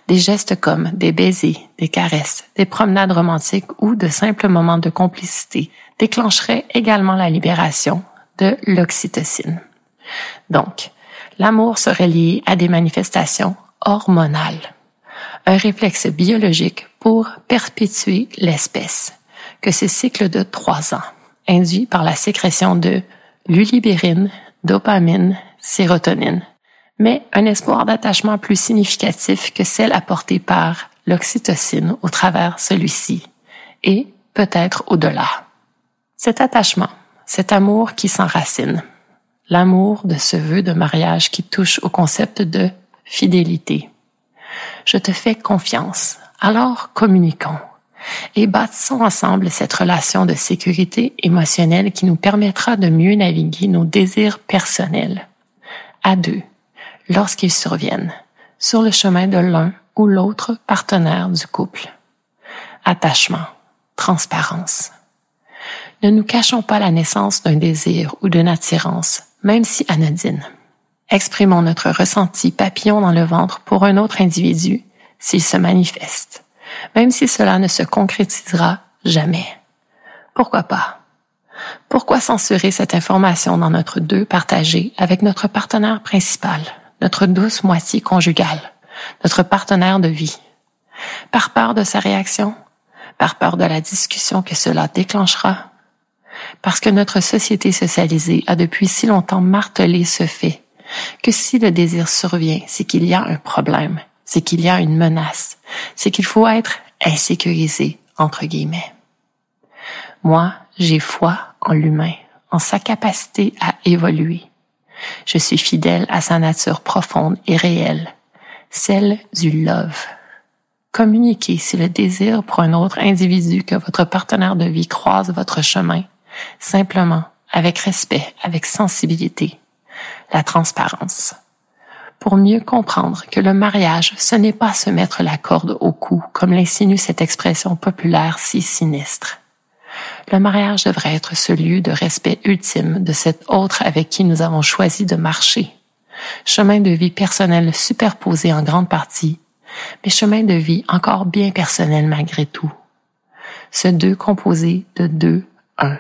Des gestes comme des baisers, des caresses, des promenades romantiques ou de simples moments de complicité déclencheraient également la libération de l'oxytocine. Donc, l'amour serait lié à des manifestations hormonales, un réflexe biologique pour perpétuer l'espèce, que ces cycles de trois ans, induits par la sécrétion de lulibérine, dopamine, sérotonine, mais un espoir d'attachement plus significatif que celle apportée par l'oxytocine au travers celui-ci, et peut-être au-delà. Cet attachement, cet amour qui s'enracine, l'amour de ce vœu de mariage qui touche au concept de fidélité. Je te fais confiance, alors communiquons et bâtissons ensemble cette relation de sécurité émotionnelle qui nous permettra de mieux naviguer nos désirs personnels à deux lorsqu'ils surviennent sur le chemin de l'un ou l'autre partenaire du couple. Attachement, transparence. Ne nous cachons pas la naissance d'un désir ou d'une attirance, même si anodine. Exprimons notre ressenti papillon dans le ventre pour un autre individu s'il se manifeste même si cela ne se concrétisera jamais. Pourquoi pas? Pourquoi censurer cette information dans notre deux partagé avec notre partenaire principal, notre douce moitié conjugale, notre partenaire de vie? Par peur de sa réaction? Par peur de la discussion que cela déclenchera? Parce que notre société socialisée a depuis si longtemps martelé ce fait que si le désir survient, c'est qu'il y a un problème c'est qu'il y a une menace, c'est qu'il faut être insécurisé, entre guillemets. Moi, j'ai foi en l'humain, en sa capacité à évoluer. Je suis fidèle à sa nature profonde et réelle, celle du love. Communiquez si le désir pour un autre individu que votre partenaire de vie croise votre chemin, simplement, avec respect, avec sensibilité. La transparence pour mieux comprendre que le mariage, ce n'est pas se mettre la corde au cou, comme l'insinue cette expression populaire si sinistre. Le mariage devrait être ce lieu de respect ultime de cet autre avec qui nous avons choisi de marcher. Chemin de vie personnel superposé en grande partie, mais chemin de vie encore bien personnel malgré tout. Ce deux composé de deux, un.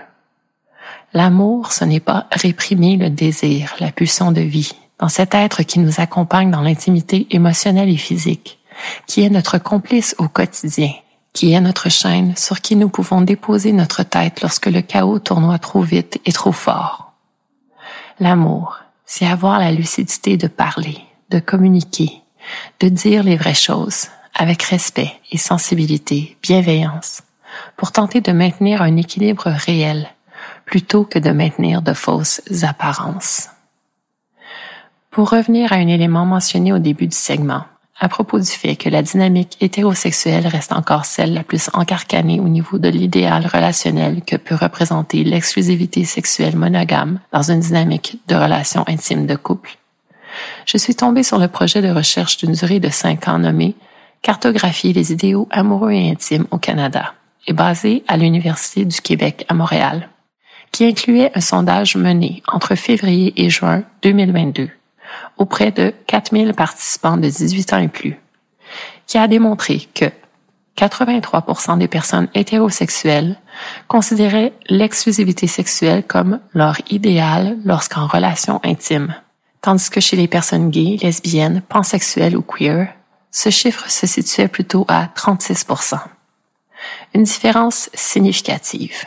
L'amour, ce n'est pas réprimer le désir, la pulsion de vie, cet être qui nous accompagne dans l'intimité émotionnelle et physique, qui est notre complice au quotidien, qui est notre chaîne sur qui nous pouvons déposer notre tête lorsque le chaos tournoie trop vite et trop fort. L'amour, c'est avoir la lucidité de parler, de communiquer, de dire les vraies choses, avec respect et sensibilité, bienveillance, pour tenter de maintenir un équilibre réel, plutôt que de maintenir de fausses apparences. Pour revenir à un élément mentionné au début du segment, à propos du fait que la dynamique hétérosexuelle reste encore celle la plus encarcanée au niveau de l'idéal relationnel que peut représenter l'exclusivité sexuelle monogame dans une dynamique de relation intime de couple. Je suis tombée sur le projet de recherche d'une durée de cinq ans nommé Cartographier les idéaux amoureux et intimes au Canada et basé à l'Université du Québec à Montréal, qui incluait un sondage mené entre février et juin 2022 auprès de 4000 participants de 18 ans et plus, qui a démontré que 83% des personnes hétérosexuelles considéraient l'exclusivité sexuelle comme leur idéal lorsqu'en relation intime, tandis que chez les personnes gays, lesbiennes, pansexuelles ou queer, ce chiffre se situait plutôt à 36 Une différence significative.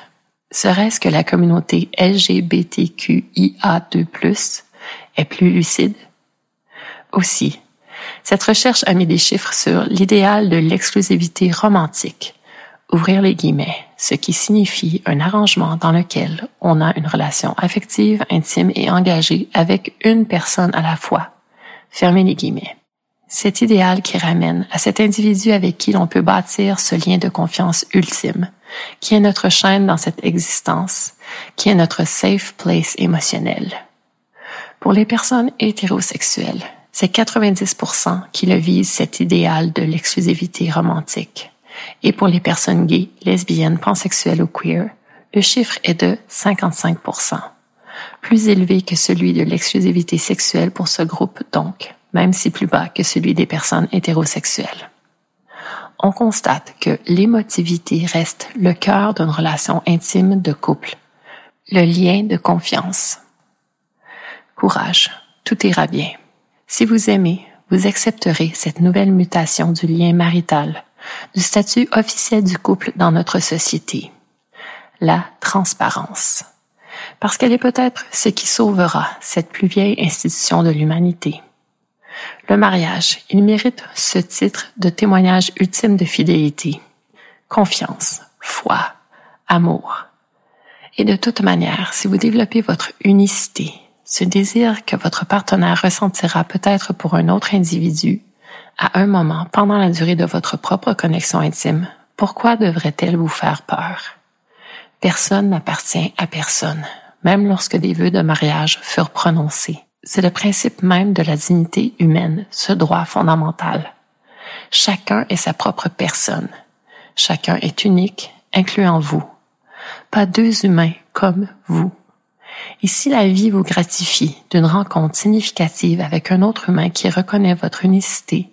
Serait-ce que la communauté LGBTQIA2+, est plus lucide? Aussi, cette recherche a mis des chiffres sur l'idéal de l'exclusivité romantique, ouvrir les guillemets, ce qui signifie un arrangement dans lequel on a une relation affective, intime et engagée avec une personne à la fois. Fermez les guillemets. Cet idéal qui ramène à cet individu avec qui l'on peut bâtir ce lien de confiance ultime, qui est notre chaîne dans cette existence, qui est notre safe place émotionnel. Pour les personnes hétérosexuelles, c'est 90% qui le visent cet idéal de l'exclusivité romantique. Et pour les personnes gays, lesbiennes, pansexuelles ou queer, le chiffre est de 55%, plus élevé que celui de l'exclusivité sexuelle pour ce groupe donc, même si plus bas que celui des personnes hétérosexuelles. On constate que l'émotivité reste le cœur d'une relation intime de couple, le lien de confiance. Courage, tout ira bien. Si vous aimez, vous accepterez cette nouvelle mutation du lien marital, du statut officiel du couple dans notre société. La transparence. Parce qu'elle est peut-être ce qui sauvera cette plus vieille institution de l'humanité. Le mariage, il mérite ce titre de témoignage ultime de fidélité, confiance, foi, amour. Et de toute manière, si vous développez votre unicité, ce désir que votre partenaire ressentira peut-être pour un autre individu, à un moment pendant la durée de votre propre connexion intime, pourquoi devrait-elle vous faire peur? Personne n'appartient à personne, même lorsque des vœux de mariage furent prononcés. C'est le principe même de la dignité humaine, ce droit fondamental. Chacun est sa propre personne. Chacun est unique, incluant vous. Pas deux humains comme vous. Et si la vie vous gratifie d'une rencontre significative avec un autre humain qui reconnaît votre unicité,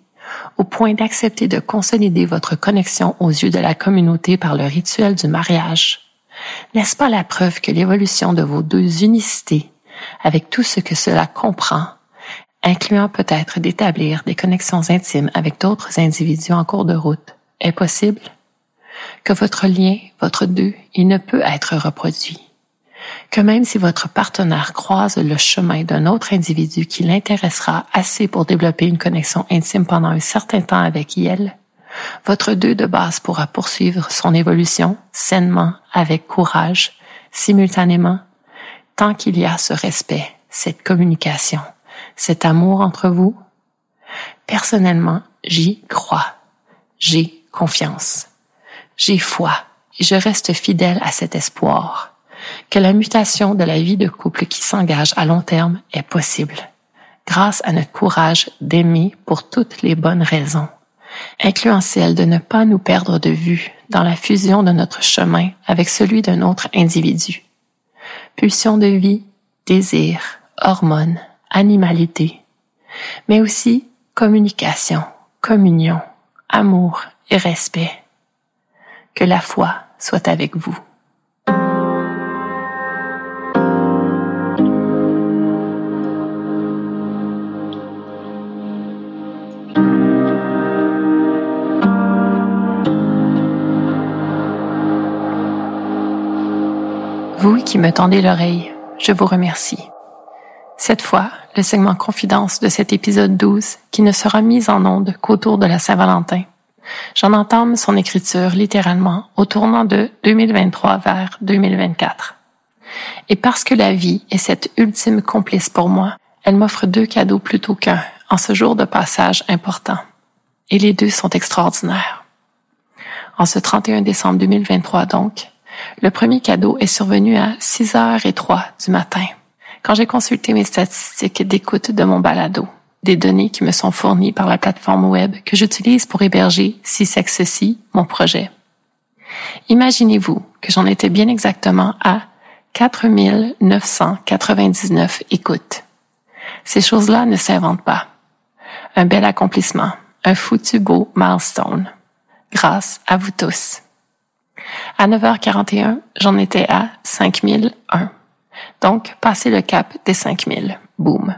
au point d'accepter de consolider votre connexion aux yeux de la communauté par le rituel du mariage, n'est-ce pas la preuve que l'évolution de vos deux unicités, avec tout ce que cela comprend, incluant peut-être d'établir des connexions intimes avec d'autres individus en cours de route, est possible? Que votre lien, votre deux, il ne peut être reproduit que même si votre partenaire croise le chemin d'un autre individu qui l'intéressera assez pour développer une connexion intime pendant un certain temps avec elle, votre deux de base pourra poursuivre son évolution sainement, avec courage, simultanément, tant qu'il y a ce respect, cette communication, cet amour entre vous. Personnellement, j'y crois. J'ai confiance. J'ai foi et je reste fidèle à cet espoir que la mutation de la vie de couple qui s'engage à long terme est possible, grâce à notre courage d'aimer pour toutes les bonnes raisons, incluant celle de ne pas nous perdre de vue dans la fusion de notre chemin avec celui d'un autre individu. Pulsion de vie, désir, hormones, animalité, mais aussi communication, communion, amour et respect. Que la foi soit avec vous. Qui me tendez l'oreille, je vous remercie. Cette fois, le segment confidence de cet épisode 12, qui ne sera mis en onde qu'autour de la Saint-Valentin. J'en entame son écriture littéralement au tournant de 2023 vers 2024. Et parce que la vie est cette ultime complice pour moi, elle m'offre deux cadeaux plutôt qu'un en ce jour de passage important. Et les deux sont extraordinaires. En ce 31 décembre 2023 donc, le premier cadeau est survenu à 6h03 du matin, quand j'ai consulté mes statistiques d'écoute de mon balado, des données qui me sont fournies par la plateforme web que j'utilise pour héberger Si Sexe Ceci, mon projet. Imaginez-vous que j'en étais bien exactement à 4999 écoutes. Ces choses-là ne s'inventent pas. Un bel accomplissement, un foutu beau milestone. Grâce à vous tous. À 9h41, j'en étais à 5001. Donc, passer le cap des 5000. Boum.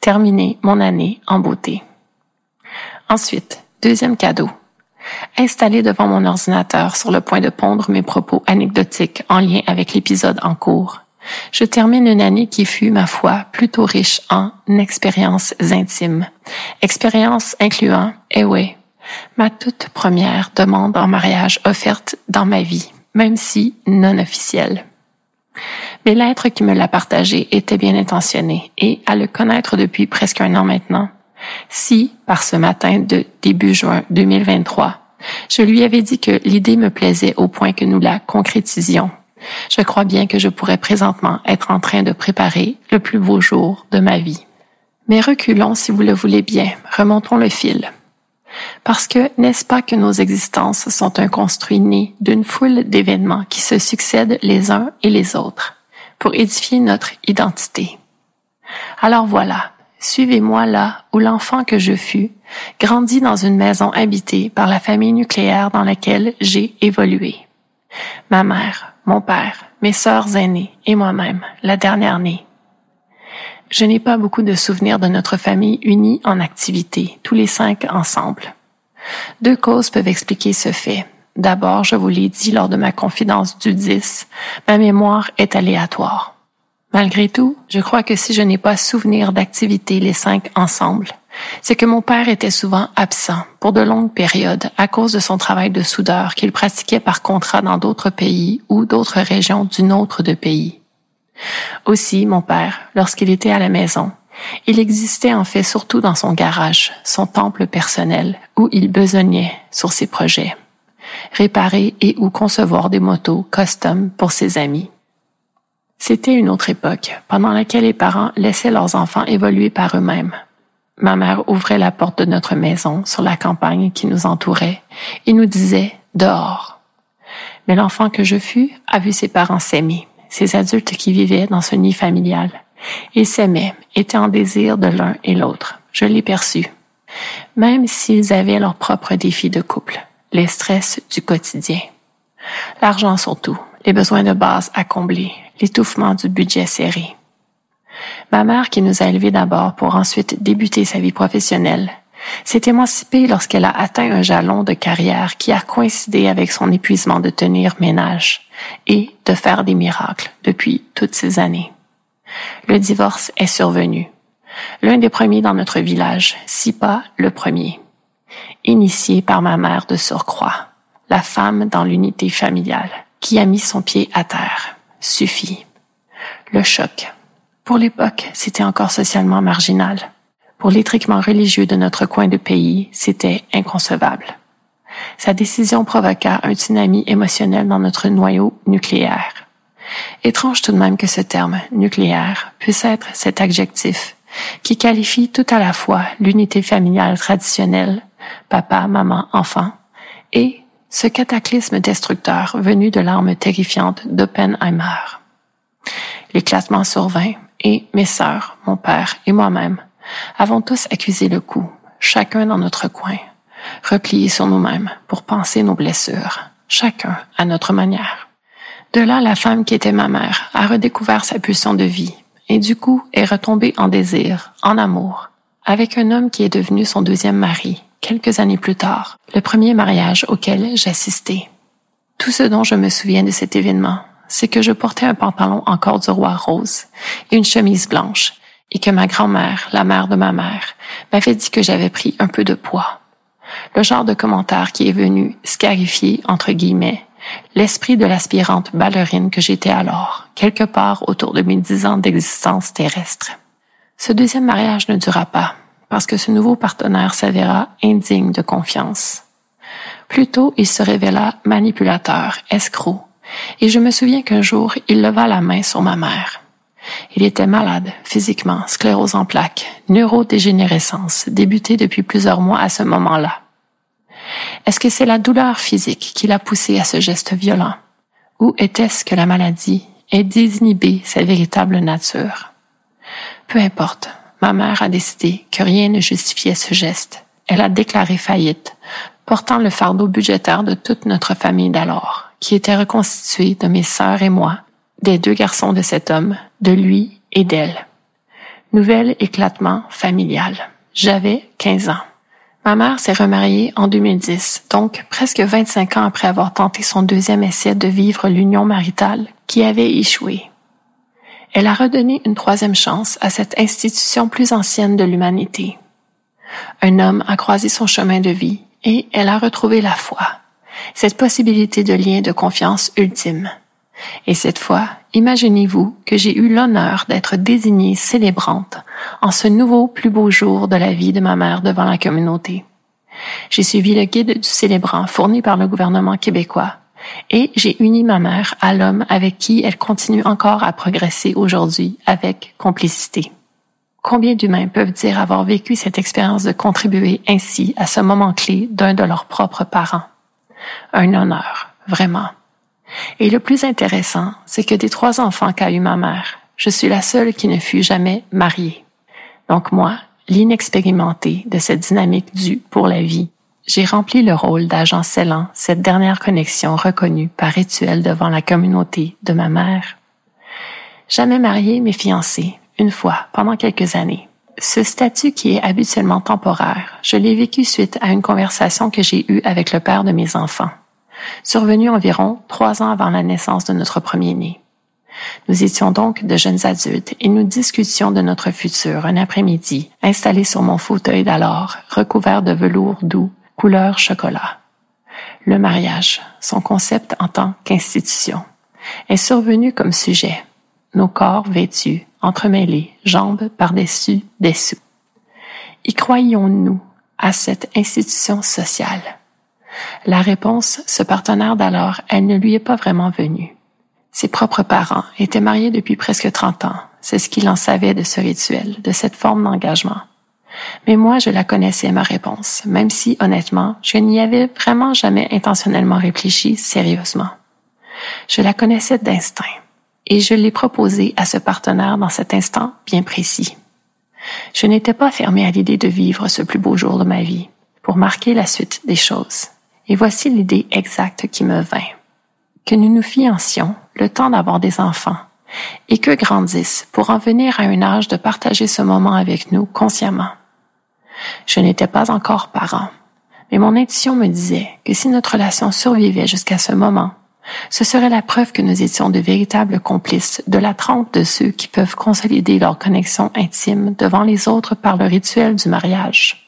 Terminer mon année en beauté. Ensuite, deuxième cadeau. Installé devant mon ordinateur sur le point de pondre mes propos anecdotiques en lien avec l'épisode en cours, je termine une année qui fut, ma foi, plutôt riche en expériences intimes. Expériences incluant, eh oui, ma toute première demande en mariage offerte dans ma vie, même si non officielle. Mais l'être qui me l'a partagé était bien intentionné et, à le connaître depuis presque un an maintenant, si, par ce matin de début juin 2023, je lui avais dit que l'idée me plaisait au point que nous la concrétisions, je crois bien que je pourrais présentement être en train de préparer le plus beau jour de ma vie. Mais reculons si vous le voulez bien, remontons le fil. Parce que n'est-ce pas que nos existences sont un construit né d'une foule d'événements qui se succèdent les uns et les autres pour édifier notre identité? Alors voilà, suivez-moi là où l'enfant que je fus grandit dans une maison habitée par la famille nucléaire dans laquelle j'ai évolué. Ma mère, mon père, mes sœurs aînées et moi-même, la dernière née. Je n'ai pas beaucoup de souvenirs de notre famille unie en activité, tous les cinq ensemble. Deux causes peuvent expliquer ce fait. D'abord, je vous l'ai dit lors de ma confidence du 10, ma mémoire est aléatoire. Malgré tout, je crois que si je n'ai pas souvenir d'activité les cinq ensemble, c'est que mon père était souvent absent pour de longues périodes à cause de son travail de soudeur qu'il pratiquait par contrat dans d'autres pays ou d'autres régions d'une autre de pays. Aussi, mon père, lorsqu'il était à la maison, il existait en fait surtout dans son garage, son temple personnel, où il besognait sur ses projets, réparer et ou concevoir des motos custom pour ses amis. C'était une autre époque, pendant laquelle les parents laissaient leurs enfants évoluer par eux-mêmes. Ma mère ouvrait la porte de notre maison sur la campagne qui nous entourait et nous disait dehors. Mais l'enfant que je fus a vu ses parents s'aimer, ces adultes qui vivaient dans ce nid familial. Ils s'aimaient, étaient en désir de l'un et l'autre. Je l'ai perçu. Même s'ils avaient leurs propres défis de couple, les stress du quotidien. L'argent surtout, les besoins de base à combler, l'étouffement du budget serré. Ma mère, qui nous a élevés d'abord pour ensuite débuter sa vie professionnelle, s'est émancipée lorsqu'elle a atteint un jalon de carrière qui a coïncidé avec son épuisement de tenir ménage et de faire des miracles depuis toutes ces années. Le divorce est survenu. L'un des premiers dans notre village, si pas le premier. Initié par ma mère de surcroît, la femme dans l'unité familiale, qui a mis son pied à terre. Suffit. Le choc. Pour l'époque, c'était encore socialement marginal. Pour l'étriquement religieux de notre coin de pays, c'était inconcevable. Sa décision provoqua un tsunami émotionnel dans notre noyau nucléaire. Étrange tout de même que ce terme nucléaire puisse être cet adjectif qui qualifie tout à la fois l'unité familiale traditionnelle, papa, maman, enfant, et ce cataclysme destructeur venu de l'arme terrifiante d'Oppenheimer. L'éclatement survint et mes sœurs, mon père et moi-même avons tous accusé le coup, chacun dans notre coin, repliés sur nous-mêmes pour penser nos blessures, chacun à notre manière. De là, la femme qui était ma mère a redécouvert sa pulsion de vie et du coup est retombée en désir, en amour, avec un homme qui est devenu son deuxième mari, quelques années plus tard, le premier mariage auquel j'assistais. Tout ce dont je me souviens de cet événement, c'est que je portais un pantalon en roi rose et une chemise blanche, et que ma grand-mère, la mère de ma mère, m'avait dit que j'avais pris un peu de poids. Le genre de commentaire qui est venu scarifier, entre guillemets, l'esprit de l'aspirante ballerine que j'étais alors, quelque part autour de mes dix ans d'existence terrestre. Ce deuxième mariage ne dura pas, parce que ce nouveau partenaire s'avéra indigne de confiance. Plutôt, il se révéla manipulateur, escroc, et je me souviens qu'un jour, il leva la main sur ma mère. Il était malade, physiquement, sclérose en plaques, neurodégénérescence, débutée depuis plusieurs mois à ce moment-là. Est-ce que c'est la douleur physique qui l'a poussé à ce geste violent? Ou était-ce que la maladie ait désinhibé sa véritable nature? Peu importe, ma mère a décidé que rien ne justifiait ce geste. Elle a déclaré faillite, portant le fardeau budgétaire de toute notre famille d'alors, qui était reconstituée de mes sœurs et moi, des deux garçons de cet homme, de lui et d'elle. Nouvel éclatement familial. J'avais 15 ans. Ma mère s'est remariée en 2010, donc presque 25 ans après avoir tenté son deuxième essai de vivre l'union maritale qui avait échoué. Elle a redonné une troisième chance à cette institution plus ancienne de l'humanité. Un homme a croisé son chemin de vie et elle a retrouvé la foi, cette possibilité de lien de confiance ultime. Et cette fois, imaginez-vous que j'ai eu l'honneur d'être désignée célébrante en ce nouveau plus beau jour de la vie de ma mère devant la communauté. J'ai suivi le guide du célébrant fourni par le gouvernement québécois et j'ai uni ma mère à l'homme avec qui elle continue encore à progresser aujourd'hui avec complicité. Combien d'humains peuvent dire avoir vécu cette expérience de contribuer ainsi à ce moment clé d'un de leurs propres parents? Un honneur, vraiment. Et le plus intéressant, c'est que des trois enfants qu'a eu ma mère, je suis la seule qui ne fut jamais mariée. Donc moi, l'inexpérimentée de cette dynamique due pour la vie, j'ai rempli le rôle d'agent scellant cette dernière connexion reconnue par rituel devant la communauté de ma mère. Jamais mariée, mais fiancée, une fois, pendant quelques années. Ce statut qui est habituellement temporaire, je l'ai vécu suite à une conversation que j'ai eue avec le père de mes enfants survenu environ trois ans avant la naissance de notre premier-né. Nous étions donc de jeunes adultes et nous discutions de notre futur un après-midi, installé sur mon fauteuil d'alors, recouvert de velours doux, couleur chocolat. Le mariage, son concept en tant qu'institution, est survenu comme sujet. nos corps vêtus, entremêlés, jambes par-dessus, dessous. Y croyons-nous à cette institution sociale? La réponse, ce partenaire d'alors, elle ne lui est pas vraiment venue. Ses propres parents étaient mariés depuis presque 30 ans. C'est ce qu'il en savait de ce rituel, de cette forme d'engagement. Mais moi, je la connaissais, ma réponse, même si, honnêtement, je n'y avais vraiment jamais intentionnellement réfléchi sérieusement. Je la connaissais d'instinct, et je l'ai proposée à ce partenaire dans cet instant bien précis. Je n'étais pas fermée à l'idée de vivre ce plus beau jour de ma vie, pour marquer la suite des choses. Et voici l'idée exacte qui me vint. Que nous nous fiancions le temps d'avoir des enfants et que grandissent pour en venir à un âge de partager ce moment avec nous consciemment. Je n'étais pas encore parent, mais mon intuition me disait que si notre relation survivait jusqu'à ce moment, ce serait la preuve que nous étions de véritables complices de la trempe de ceux qui peuvent consolider leur connexion intime devant les autres par le rituel du mariage.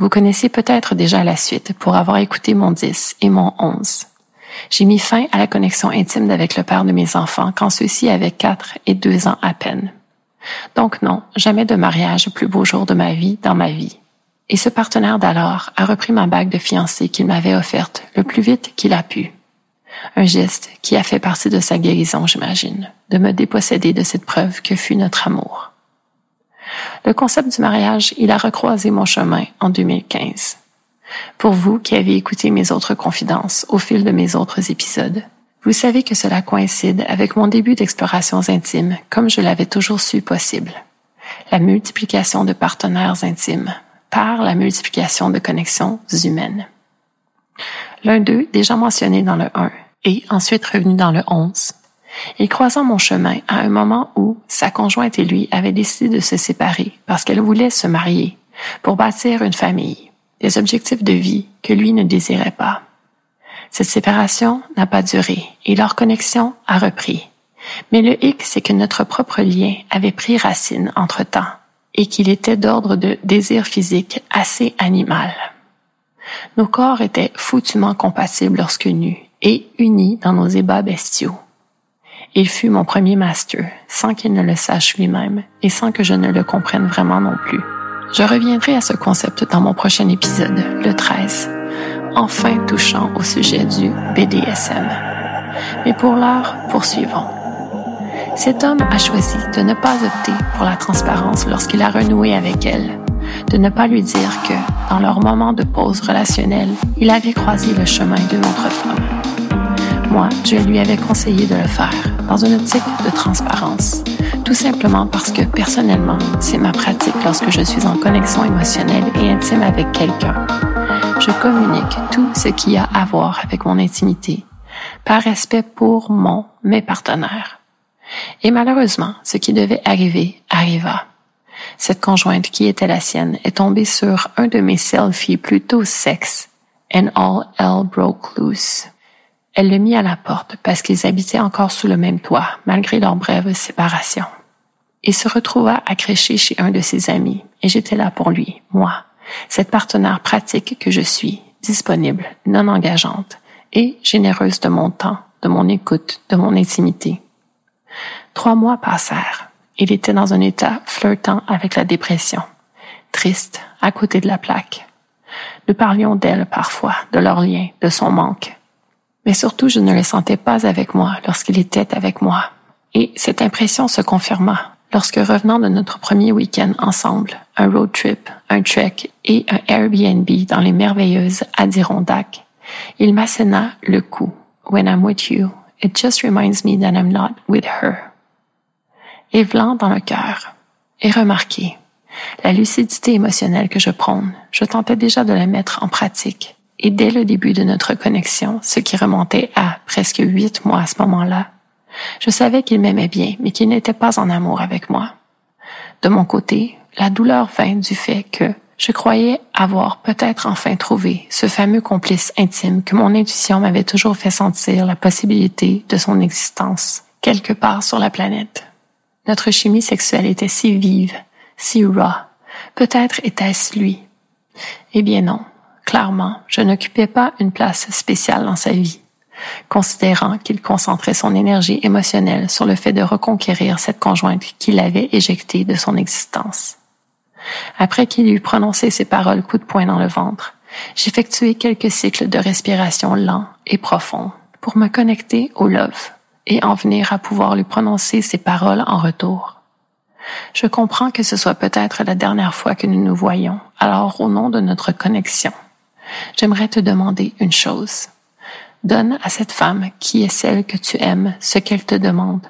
Vous connaissez peut-être déjà la suite pour avoir écouté mon 10 et mon 11. J'ai mis fin à la connexion intime avec le père de mes enfants quand ceux-ci avaient quatre et deux ans à peine. Donc non, jamais de mariage plus beau jour de ma vie dans ma vie. Et ce partenaire d'alors a repris ma bague de fiancée qu'il m'avait offerte le plus vite qu'il a pu. Un geste qui a fait partie de sa guérison, j'imagine, de me déposséder de cette preuve que fut notre amour. Le concept du mariage, il a recroisé mon chemin en 2015. Pour vous qui avez écouté mes autres confidences au fil de mes autres épisodes, vous savez que cela coïncide avec mon début d'explorations intimes comme je l'avais toujours su possible. La multiplication de partenaires intimes par la multiplication de connexions humaines. L'un d'eux, déjà mentionné dans le 1 et ensuite revenu dans le 11, et croisant mon chemin à un moment où sa conjointe et lui avaient décidé de se séparer parce qu'elle voulait se marier pour bâtir une famille, des objectifs de vie que lui ne désirait pas. Cette séparation n'a pas duré et leur connexion a repris. Mais le hic, c'est que notre propre lien avait pris racine entre-temps et qu'il était d'ordre de désir physique assez animal. Nos corps étaient foutument compatibles lorsque nus et unis dans nos ébats bestiaux. Il fut mon premier master, sans qu'il ne le sache lui-même et sans que je ne le comprenne vraiment non plus. Je reviendrai à ce concept dans mon prochain épisode, le 13, enfin touchant au sujet du BDSM. Mais pour l'heure, poursuivons. Cet homme a choisi de ne pas opter pour la transparence lorsqu'il a renoué avec elle, de ne pas lui dire que, dans leur moment de pause relationnelle, il avait croisé le chemin d'une autre femme. Moi, je lui avais conseillé de le faire dans une optique de transparence, tout simplement parce que personnellement, c'est ma pratique lorsque je suis en connexion émotionnelle et intime avec quelqu'un. Je communique tout ce qui a à voir avec mon intimité, par respect pour mon, mes partenaires. Et malheureusement, ce qui devait arriver arriva. Cette conjointe qui était la sienne est tombée sur un de mes selfies plutôt sexe, and all hell broke loose. Elle le mit à la porte parce qu'ils habitaient encore sous le même toit, malgré leur brève séparation. Il se retrouva à crécher chez un de ses amis, et j'étais là pour lui, moi, cette partenaire pratique que je suis, disponible, non engageante, et généreuse de mon temps, de mon écoute, de mon intimité. Trois mois passèrent. Il était dans un état flirtant avec la dépression, triste, à côté de la plaque. Nous parlions d'elle parfois, de leur lien, de son manque, mais surtout, je ne le sentais pas avec moi lorsqu'il était avec moi. Et cette impression se confirma lorsque revenant de notre premier week-end ensemble, un road trip, un trek et un Airbnb dans les merveilleuses Adirondacks, il m'assena le cou. When I'm with you, it just reminds me that I'm not with her. Et vlant dans le cœur. Et remarquez, la lucidité émotionnelle que je prône, je tentais déjà de la mettre en pratique et dès le début de notre connexion, ce qui remontait à presque huit mois à ce moment-là, je savais qu'il m'aimait bien, mais qu'il n'était pas en amour avec moi. De mon côté, la douleur vint du fait que je croyais avoir peut-être enfin trouvé ce fameux complice intime que mon intuition m'avait toujours fait sentir la possibilité de son existence quelque part sur la planète. Notre chimie sexuelle était si vive, si raw. Peut-être était-ce lui. Eh bien non, Clairement, je n'occupais pas une place spéciale dans sa vie. considérant qu'il concentrait son énergie émotionnelle sur le fait de reconquérir cette conjointe qu'il avait éjectée de son existence. Après qu'il eut prononcé ces paroles coup de poing dans le ventre, j'effectuai quelques cycles de respiration lents et profonds pour me connecter au love et en venir à pouvoir lui prononcer ces paroles en retour. Je comprends que ce soit peut-être la dernière fois que nous nous voyons, alors au nom de notre connexion, j'aimerais te demander une chose. Donne à cette femme qui est celle que tu aimes ce qu'elle te demande.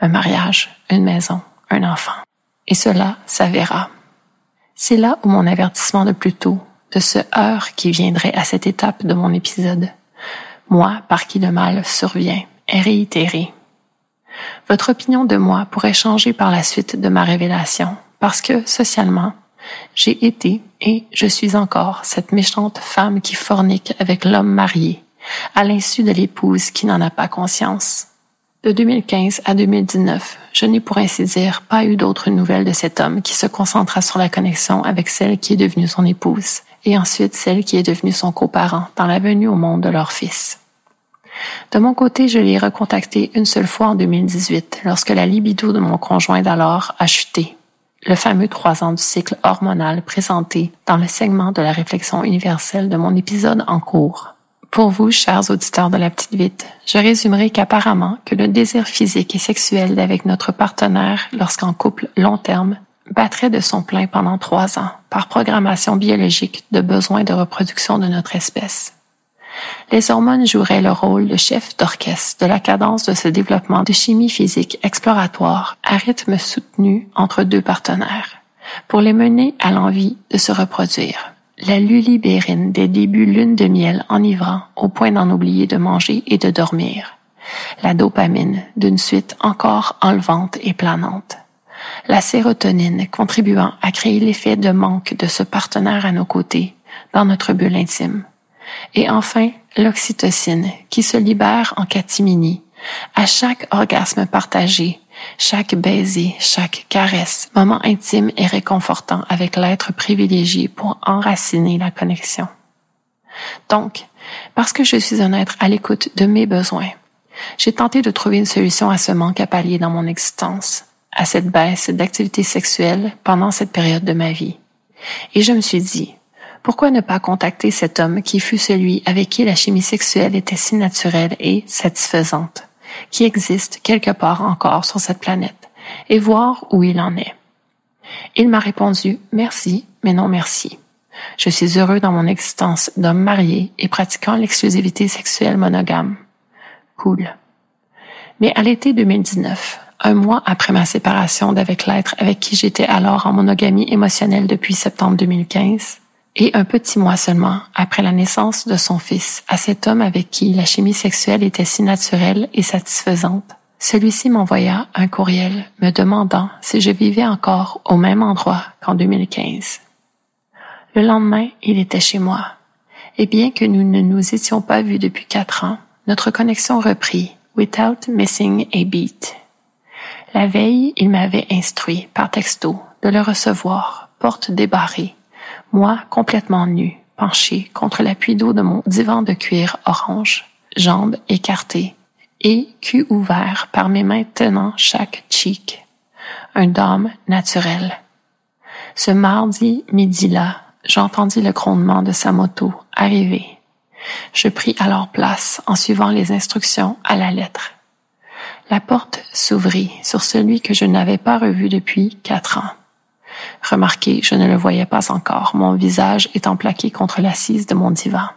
Un mariage, une maison, un enfant. Et cela s'avérera. C'est là où mon avertissement de plus tôt, de ce heure qui viendrait à cette étape de mon épisode, moi par qui le mal survient, est réitéré. Votre opinion de moi pourrait changer par la suite de ma révélation, parce que, socialement, j'ai été et je suis encore cette méchante femme qui fornique avec l'homme marié, à l'insu de l'épouse qui n'en a pas conscience. De 2015 à 2019, je n'ai pour ainsi dire pas eu d'autres nouvelles de cet homme qui se concentra sur la connexion avec celle qui est devenue son épouse, et ensuite celle qui est devenue son coparent dans la venue au monde de leur fils. De mon côté, je l'ai recontacté une seule fois en 2018, lorsque la libido de mon conjoint d'alors a chuté. Le fameux trois ans du cycle hormonal présenté dans le segment de la réflexion universelle de mon épisode en cours. Pour vous, chers auditeurs de la petite vite, je résumerai qu'apparemment que le désir physique et sexuel d'avec notre partenaire lorsqu'en couple long terme battrait de son plein pendant trois ans par programmation biologique de besoins de reproduction de notre espèce. Les hormones joueraient le rôle de chef d'orchestre de la cadence de ce développement de chimie physique exploratoire à rythme soutenu entre deux partenaires pour les mener à l'envie de se reproduire. La lullibérine des débuts lune de miel enivrant au point d'en oublier de manger et de dormir, la dopamine d'une suite encore enlevante et planante, la sérotonine contribuant à créer l'effet de manque de ce partenaire à nos côtés dans notre bulle intime, et enfin l'oxytocine qui se libère en catimini à chaque orgasme partagé chaque baiser, chaque caresse, moment intime et réconfortant avec l'être privilégié pour enraciner la connexion. Donc, parce que je suis un être à l'écoute de mes besoins, j'ai tenté de trouver une solution à ce manque à pallier dans mon existence, à cette baisse d'activité sexuelle pendant cette période de ma vie. Et je me suis dit, pourquoi ne pas contacter cet homme qui fut celui avec qui la chimie sexuelle était si naturelle et satisfaisante? qui existe quelque part encore sur cette planète et voir où il en est? Il m'a répondu merci, mais non merci. Je suis heureux dans mon existence d'homme marié et pratiquant l'exclusivité sexuelle monogame. Cool. Mais à l'été 2019, un mois après ma séparation d'avec l'être avec qui j'étais alors en monogamie émotionnelle depuis septembre 2015, et un petit mois seulement après la naissance de son fils à cet homme avec qui la chimie sexuelle était si naturelle et satisfaisante, celui-ci m'envoya un courriel me demandant si je vivais encore au même endroit qu'en 2015. Le lendemain, il était chez moi. Et bien que nous ne nous étions pas vus depuis quatre ans, notre connexion reprit, without missing a beat. La veille, il m'avait instruit, par texto, de le recevoir, porte débarrée, moi complètement nu, penché contre l'appui d'eau de mon divan de cuir orange, jambes écartées et cul ouvert par mes mains tenant chaque cheek. Un dôme naturel. Ce mardi midi-là, j'entendis le grondement de sa moto arriver. Je pris alors place en suivant les instructions à la lettre. La porte s'ouvrit sur celui que je n'avais pas revu depuis quatre ans. Remarquez, je ne le voyais pas encore, mon visage étant plaqué contre l'assise de mon divan.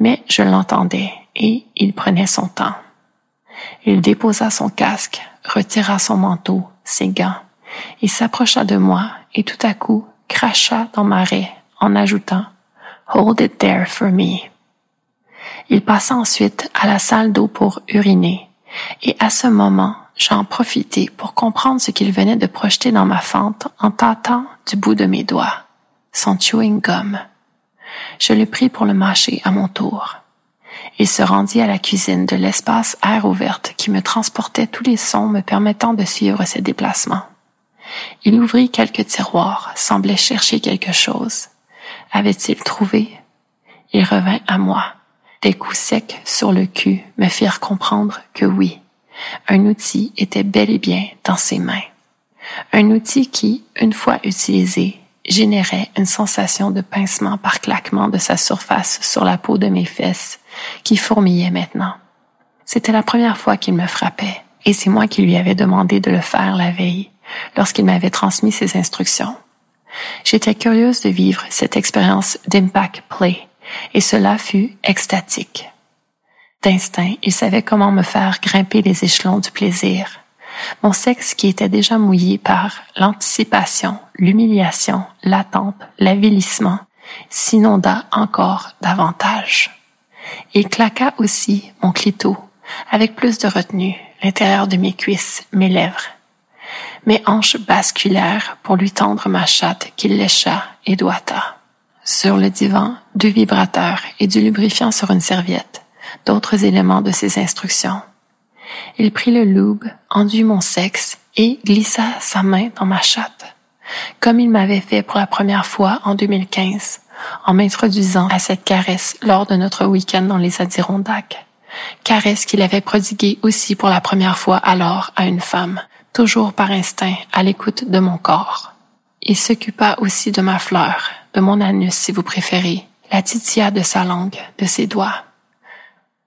Mais je l'entendais, et il prenait son temps. Il déposa son casque, retira son manteau, ses gants, il s'approcha de moi et tout à coup cracha dans ma raie en ajoutant Hold it there for me. Il passa ensuite à la salle d'eau pour uriner, et à ce moment, j'en profitai pour comprendre ce qu'il venait de projeter dans ma fente en tâtant du bout de mes doigts. Son chewing gum. Je le pris pour le mâcher à mon tour. Il se rendit à la cuisine de l'espace air ouverte qui me transportait tous les sons me permettant de suivre ses déplacements. Il ouvrit quelques tiroirs, semblait chercher quelque chose. Avait-il trouvé? Il revint à moi. Des coups secs sur le cul me firent comprendre que oui, un outil était bel et bien dans ses mains. Un outil qui, une fois utilisé, générait une sensation de pincement par claquement de sa surface sur la peau de mes fesses, qui fourmillait maintenant. C'était la première fois qu'il me frappait, et c'est moi qui lui avais demandé de le faire la veille, lorsqu'il m'avait transmis ses instructions. J'étais curieuse de vivre cette expérience d'impact play, et cela fut extatique. D'instinct, il savait comment me faire grimper les échelons du plaisir. Mon sexe qui était déjà mouillé par l'anticipation, l'humiliation, l'attente, l'avilissement, s'inonda encore davantage. Il claqua aussi mon clito, avec plus de retenue, l'intérieur de mes cuisses, mes lèvres. Mes hanches basculèrent pour lui tendre ma chatte qu'il lécha et doigta. Sur le divan, deux vibrateurs et du lubrifiant sur une serviette, d'autres éléments de ses instructions. Il prit le lube, enduit mon sexe et glissa sa main dans ma chatte, comme il m'avait fait pour la première fois en 2015, en m'introduisant à cette caresse lors de notre week-end dans les Adirondacks. Caresse qu'il avait prodiguée aussi pour la première fois alors à une femme, toujours par instinct à l'écoute de mon corps. Il s'occupa aussi de ma fleur, de mon anus si vous préférez, la titilla de sa langue, de ses doigts,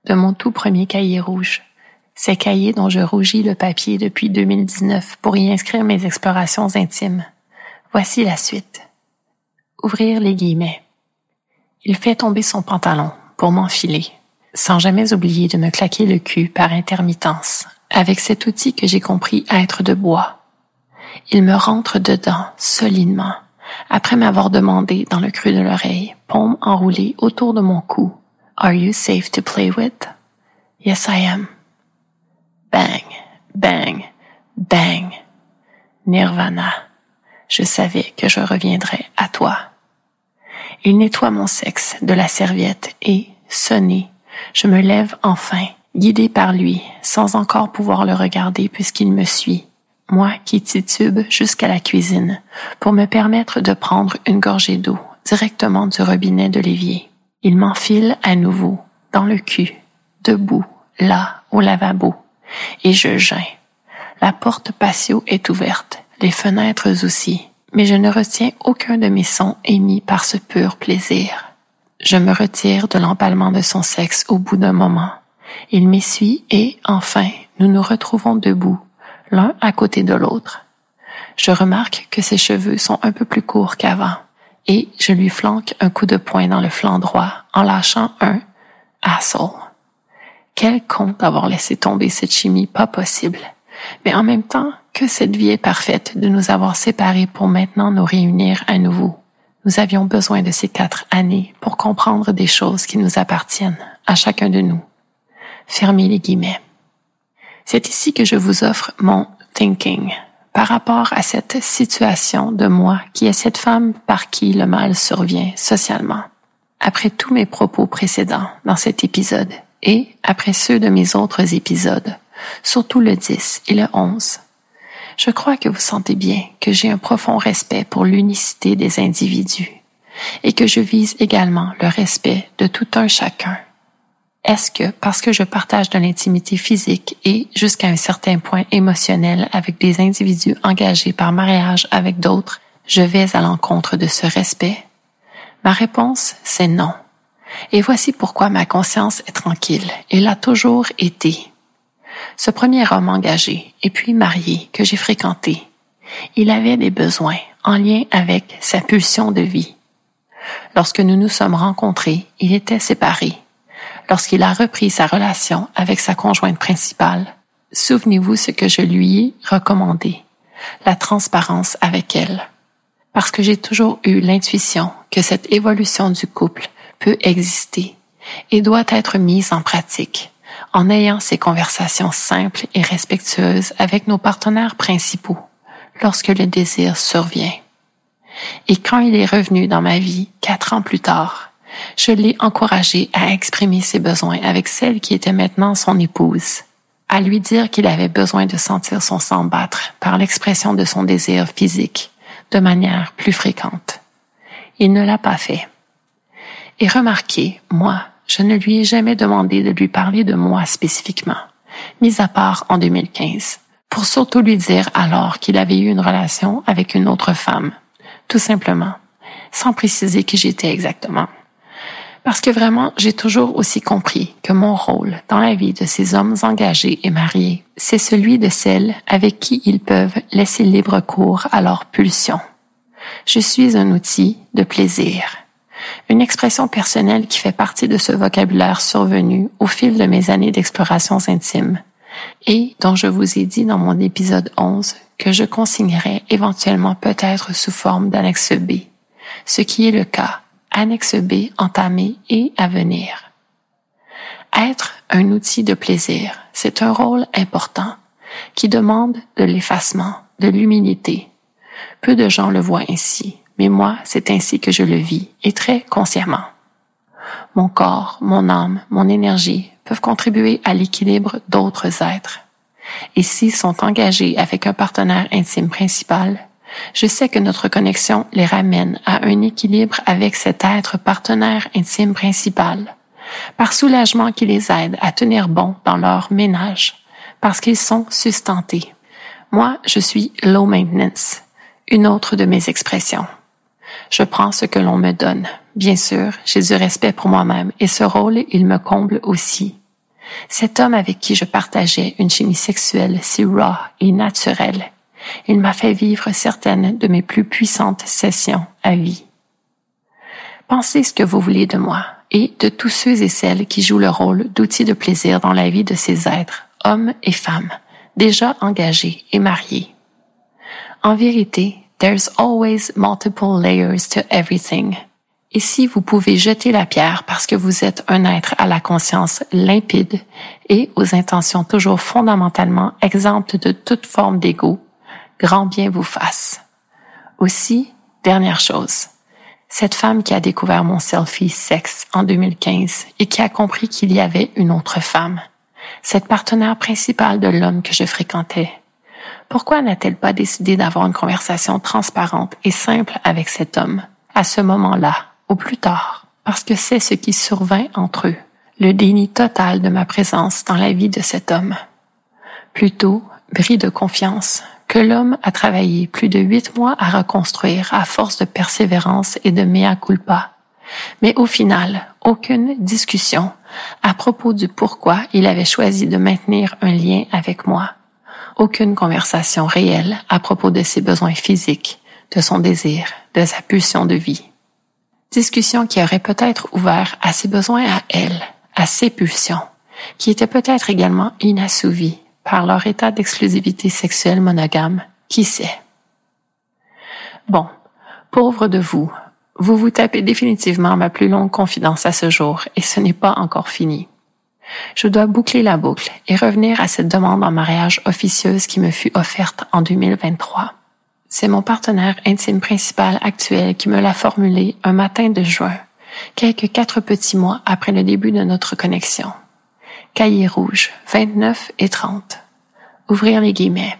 de mon tout premier cahier rouge, ces cahiers dont je rougis le papier depuis 2019 pour y inscrire mes explorations intimes. Voici la suite. Ouvrir les guillemets. Il fait tomber son pantalon pour m'enfiler, sans jamais oublier de me claquer le cul par intermittence avec cet outil que j'ai compris être de bois. Il me rentre dedans solidement, après m'avoir demandé dans le creux de l'oreille, paume enroulée autour de mon cou, Are you safe to play with? Yes, I am. Bang, bang, bang. Nirvana. Je savais que je reviendrais à toi. Il nettoie mon sexe de la serviette et, sonné, je me lève enfin guidé par lui, sans encore pouvoir le regarder puisqu'il me suit, moi qui titube jusqu'à la cuisine, pour me permettre de prendre une gorgée d'eau directement du robinet de l'évier. Il m'enfile à nouveau, dans le cul, debout, là, au lavabo, et je geins. La porte patio est ouverte, les fenêtres aussi, mais je ne retiens aucun de mes sons émis par ce pur plaisir. Je me retire de l'empalement de son sexe au bout d'un moment, il m'essuie et, enfin, nous nous retrouvons debout, l'un à côté de l'autre. Je remarque que ses cheveux sont un peu plus courts qu'avant, et je lui flanque un coup de poing dans le flanc droit en lâchant un asshole. Quel con d'avoir laissé tomber cette chimie pas possible. Mais en même temps, que cette vie est parfaite de nous avoir séparés pour maintenant nous réunir à nouveau. Nous avions besoin de ces quatre années pour comprendre des choses qui nous appartiennent à chacun de nous. Fermez les guillemets. C'est ici que je vous offre mon thinking par rapport à cette situation de moi qui est cette femme par qui le mal survient socialement. Après tous mes propos précédents dans cet épisode et après ceux de mes autres épisodes, surtout le 10 et le 11, je crois que vous sentez bien que j'ai un profond respect pour l'unicité des individus et que je vise également le respect de tout un chacun est-ce que parce que je partage de l'intimité physique et jusqu'à un certain point émotionnel avec des individus engagés par mariage avec d'autres, je vais à l'encontre de ce respect? Ma réponse, c'est non. Et voici pourquoi ma conscience est tranquille et l'a toujours été. Ce premier homme engagé et puis marié que j'ai fréquenté, il avait des besoins en lien avec sa pulsion de vie. Lorsque nous nous sommes rencontrés, il était séparé lorsqu'il a repris sa relation avec sa conjointe principale, souvenez-vous ce que je lui ai recommandé, la transparence avec elle. Parce que j'ai toujours eu l'intuition que cette évolution du couple peut exister et doit être mise en pratique en ayant ces conversations simples et respectueuses avec nos partenaires principaux lorsque le désir survient. Et quand il est revenu dans ma vie quatre ans plus tard, je l'ai encouragé à exprimer ses besoins avec celle qui était maintenant son épouse, à lui dire qu'il avait besoin de sentir son sang battre par l'expression de son désir physique de manière plus fréquente. Il ne l'a pas fait. Et remarquez, moi, je ne lui ai jamais demandé de lui parler de moi spécifiquement, mis à part en 2015, pour surtout lui dire alors qu'il avait eu une relation avec une autre femme, tout simplement, sans préciser qui j'étais exactement. Parce que vraiment, j'ai toujours aussi compris que mon rôle dans la vie de ces hommes engagés et mariés, c'est celui de celles avec qui ils peuvent laisser libre cours à leur pulsion. Je suis un outil de plaisir, une expression personnelle qui fait partie de ce vocabulaire survenu au fil de mes années d'explorations intimes et dont je vous ai dit dans mon épisode 11 que je consignerais éventuellement peut-être sous forme d'annexe B, ce qui est le cas annexe B entamée et à venir. Être un outil de plaisir, c'est un rôle important qui demande de l'effacement, de l'humilité. Peu de gens le voient ainsi, mais moi, c'est ainsi que je le vis, et très consciemment. Mon corps, mon âme, mon énergie peuvent contribuer à l'équilibre d'autres êtres. Et s'ils sont engagés avec un partenaire intime principal, je sais que notre connexion les ramène à un équilibre avec cet être partenaire intime principal, par soulagement qui les aide à tenir bon dans leur ménage, parce qu'ils sont sustentés. Moi, je suis low maintenance, une autre de mes expressions. Je prends ce que l'on me donne. Bien sûr, j'ai du respect pour moi-même et ce rôle, il me comble aussi. Cet homme avec qui je partageais une chimie sexuelle si raw et naturelle il m'a fait vivre certaines de mes plus puissantes sessions à vie. Pensez ce que vous voulez de moi et de tous ceux et celles qui jouent le rôle d'outils de plaisir dans la vie de ces êtres, hommes et femmes, déjà engagés et mariés. En vérité, there's always multiple layers to everything. Et si vous pouvez jeter la pierre parce que vous êtes un être à la conscience limpide et aux intentions toujours fondamentalement exemptes de toute forme d'ego, grand bien vous fasse. Aussi, dernière chose, cette femme qui a découvert mon selfie sexe en 2015 et qui a compris qu'il y avait une autre femme, cette partenaire principale de l'homme que je fréquentais, pourquoi n'a-t-elle pas décidé d'avoir une conversation transparente et simple avec cet homme, à ce moment-là, ou plus tard, parce que c'est ce qui survint entre eux, le déni total de ma présence dans la vie de cet homme. Plutôt, bris de confiance, que l'homme a travaillé plus de huit mois à reconstruire à force de persévérance et de mea culpa. Mais au final, aucune discussion à propos du pourquoi il avait choisi de maintenir un lien avec moi. Aucune conversation réelle à propos de ses besoins physiques, de son désir, de sa pulsion de vie. Discussion qui aurait peut-être ouvert à ses besoins à elle, à ses pulsions, qui étaient peut-être également inassouvies par leur état d'exclusivité sexuelle monogame, qui sait? Bon, pauvre de vous, vous vous tapez définitivement ma plus longue confidence à ce jour et ce n'est pas encore fini. Je dois boucler la boucle et revenir à cette demande en mariage officieuse qui me fut offerte en 2023. C'est mon partenaire intime principal actuel qui me l'a formulée un matin de juin, quelques quatre petits mois après le début de notre connexion. Cahier rouge, 29 et 30. Ouvrir les guillemets.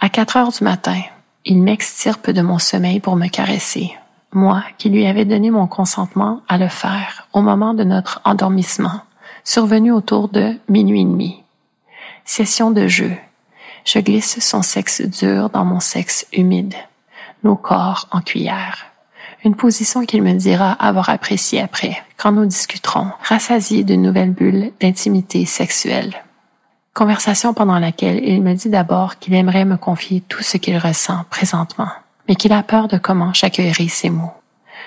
À quatre heures du matin, il m'extirpe de mon sommeil pour me caresser, moi qui lui avais donné mon consentement à le faire au moment de notre endormissement, survenu autour de minuit et demi. Session de jeu. Je glisse son sexe dur dans mon sexe humide, nos corps en cuillère une position qu'il me dira avoir appréciée après, quand nous discuterons, rassasiés d'une nouvelle bulle d'intimité sexuelle. Conversation pendant laquelle il me dit d'abord qu'il aimerait me confier tout ce qu'il ressent présentement, mais qu'il a peur de comment j'accueillerai ses mots.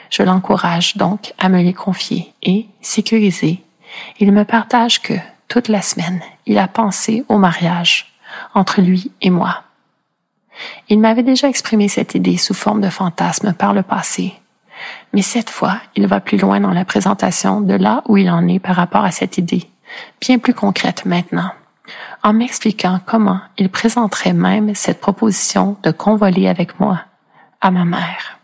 Je l'encourage donc à me les confier et, sécurisé, il me partage que, toute la semaine, il a pensé au mariage entre lui et moi. Il m'avait déjà exprimé cette idée sous forme de fantasme par le passé, mais cette fois, il va plus loin dans la présentation de là où il en est par rapport à cette idée, bien plus concrète maintenant, en m'expliquant comment il présenterait même cette proposition de convoler avec moi à ma mère.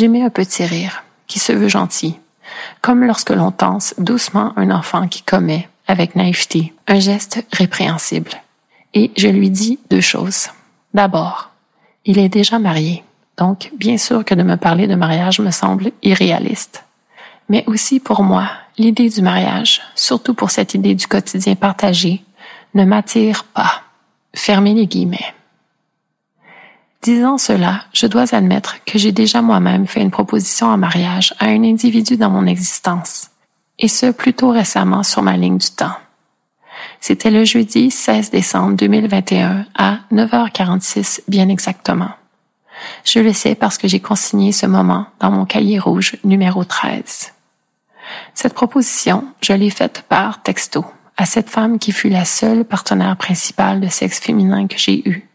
Mis un petit rire, qui se veut gentil, comme lorsque l'on tense doucement un enfant qui commet, avec naïveté, un geste répréhensible. Et je lui dis deux choses. D'abord, il est déjà marié. Donc, bien sûr que de me parler de mariage me semble irréaliste. Mais aussi pour moi, l'idée du mariage, surtout pour cette idée du quotidien partagé, ne m'attire pas. Fermez les guillemets. Disant cela, je dois admettre que j'ai déjà moi-même fait une proposition en mariage à un individu dans mon existence, et ce plutôt récemment sur ma ligne du temps. C'était le jeudi 16 décembre 2021 à 9h46 bien exactement. Je le sais parce que j'ai consigné ce moment dans mon cahier rouge numéro 13. Cette proposition, je l'ai faite par texto à cette femme qui fut la seule partenaire principale de sexe féminin que j'ai eue.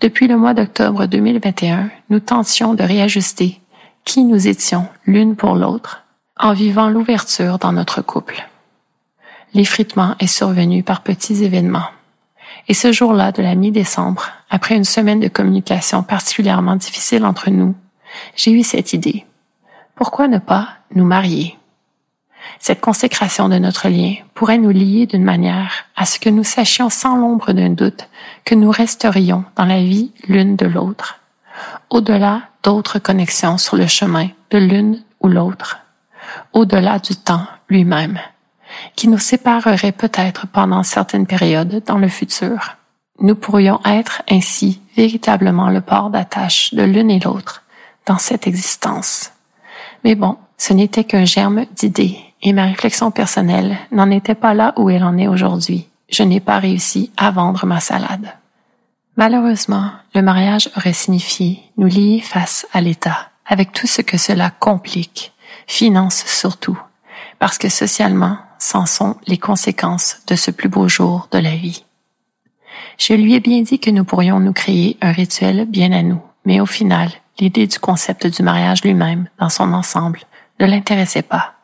Depuis le mois d'octobre 2021, nous tentions de réajuster qui nous étions l'une pour l'autre en vivant l'ouverture dans notre couple. L'effritement est survenu par petits événements. Et ce jour-là de la mi-décembre, après une semaine de communication particulièrement difficile entre nous, j'ai eu cette idée. Pourquoi ne pas nous marier? Cette consécration de notre lien pourrait nous lier d'une manière à ce que nous sachions sans l'ombre d'un doute que nous resterions dans la vie l'une de l'autre, au-delà d'autres connexions sur le chemin de l'une ou l'autre, au-delà du temps lui-même, qui nous séparerait peut-être pendant certaines périodes dans le futur. Nous pourrions être ainsi véritablement le port d'attache de l'une et l'autre dans cette existence. Mais bon, ce n'était qu'un germe d'idées et ma réflexion personnelle n'en était pas là où elle en est aujourd'hui. Je n'ai pas réussi à vendre ma salade. Malheureusement, le mariage aurait signifié nous lier face à l'État, avec tout ce que cela complique, finance surtout, parce que socialement, c'en sont les conséquences de ce plus beau jour de la vie. Je lui ai bien dit que nous pourrions nous créer un rituel bien à nous, mais au final, l'idée du concept du mariage lui-même, dans son ensemble, ne l'intéressait pas.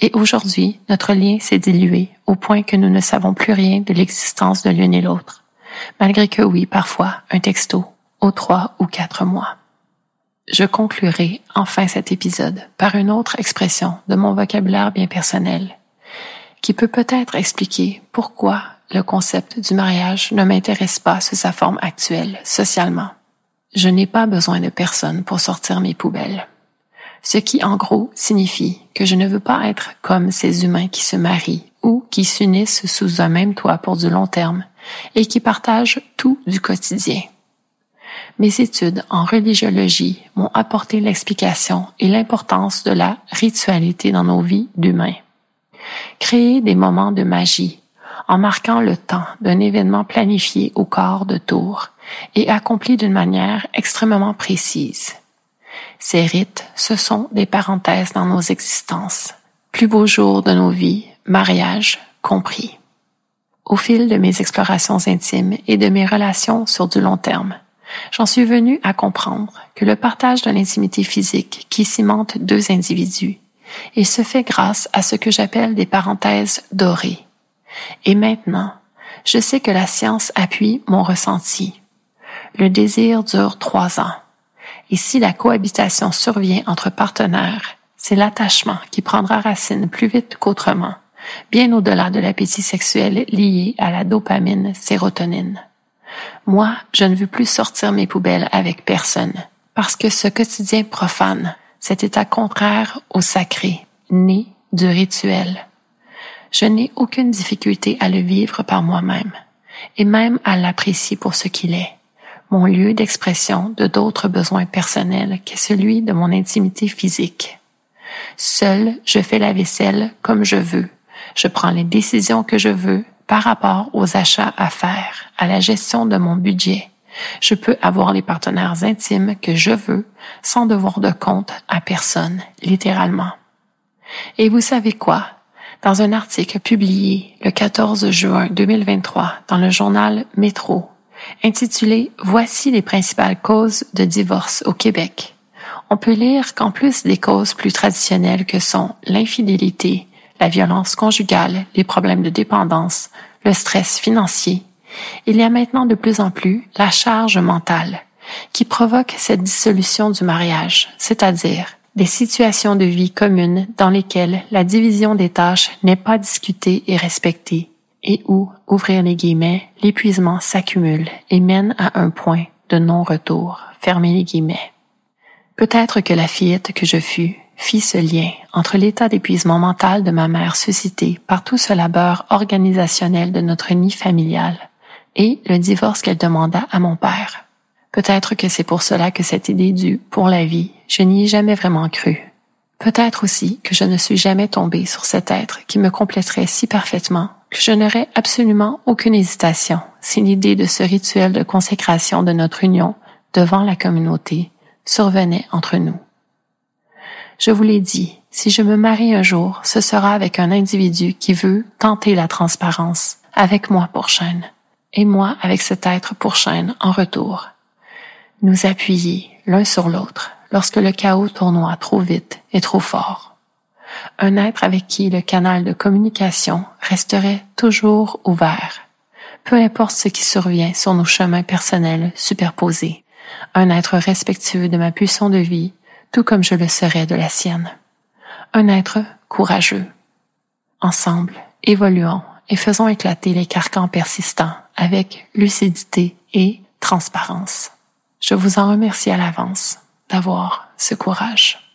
Et aujourd'hui, notre lien s'est dilué au point que nous ne savons plus rien de l'existence de l'une et l'autre, malgré que oui, parfois, un texto, aux trois ou quatre mois. Je conclurai enfin cet épisode par une autre expression de mon vocabulaire bien personnel, qui peut peut-être expliquer pourquoi le concept du mariage ne m'intéresse pas sous sa forme actuelle, socialement. Je n'ai pas besoin de personne pour sortir mes poubelles ce qui en gros signifie que je ne veux pas être comme ces humains qui se marient ou qui s'unissent sous un même toit pour du long terme et qui partagent tout du quotidien. Mes études en religiologie m'ont apporté l'explication et l'importance de la ritualité dans nos vies d'humains. Créer des moments de magie en marquant le temps d'un événement planifié au quart de tour et accompli d'une manière extrêmement précise. Ces rites, ce sont des parenthèses dans nos existences, plus beaux jours de nos vies, mariage compris. Au fil de mes explorations intimes et de mes relations sur du long terme, j'en suis venu à comprendre que le partage de l'intimité physique qui cimente deux individus, il se fait grâce à ce que j'appelle des parenthèses dorées. Et maintenant, je sais que la science appuie mon ressenti. Le désir dure trois ans. Et si la cohabitation survient entre partenaires, c'est l'attachement qui prendra racine plus vite qu'autrement, bien au-delà de l'appétit sexuel lié à la dopamine sérotonine. Moi, je ne veux plus sortir mes poubelles avec personne, parce que ce quotidien profane, cet état contraire au sacré, né du rituel. Je n'ai aucune difficulté à le vivre par moi-même, et même à l'apprécier pour ce qu'il est mon lieu d'expression de d'autres besoins personnels que celui de mon intimité physique. Seul, je fais la vaisselle comme je veux. Je prends les décisions que je veux par rapport aux achats à faire, à la gestion de mon budget. Je peux avoir les partenaires intimes que je veux sans devoir de compte à personne, littéralement. Et vous savez quoi? Dans un article publié le 14 juin 2023 dans le journal Métro, intitulé Voici les principales causes de divorce au Québec. On peut lire qu'en plus des causes plus traditionnelles que sont l'infidélité, la violence conjugale, les problèmes de dépendance, le stress financier, il y a maintenant de plus en plus la charge mentale qui provoque cette dissolution du mariage, c'est-à-dire des situations de vie communes dans lesquelles la division des tâches n'est pas discutée et respectée, et où, ouvrir les guillemets, l'épuisement s'accumule et mène à un point de non-retour, fermer les guillemets. Peut-être que la fillette que je fus fit ce lien entre l'état d'épuisement mental de ma mère suscité par tout ce labeur organisationnel de notre nid familial et le divorce qu'elle demanda à mon père. Peut-être que c'est pour cela que cette idée du pour la vie, je n'y ai jamais vraiment cru. Peut-être aussi que je ne suis jamais tombée sur cet être qui me compléterait si parfaitement que je n'aurais absolument aucune hésitation si l'idée de ce rituel de consécration de notre union devant la communauté survenait entre nous. Je vous l'ai dit, si je me marie un jour, ce sera avec un individu qui veut tenter la transparence, avec moi pour chaîne, et moi avec cet être pour chaîne en retour. Nous appuyer l'un sur l'autre lorsque le chaos tournoie trop vite et trop fort. Un être avec qui le canal de communication resterait toujours ouvert, peu importe ce qui survient sur nos chemins personnels superposés. Un être respectueux de ma pulsion de vie tout comme je le serais de la sienne. Un être courageux. Ensemble, évoluons et faisons éclater les carcans persistants avec lucidité et transparence. Je vous en remercie à l'avance d'avoir ce courage.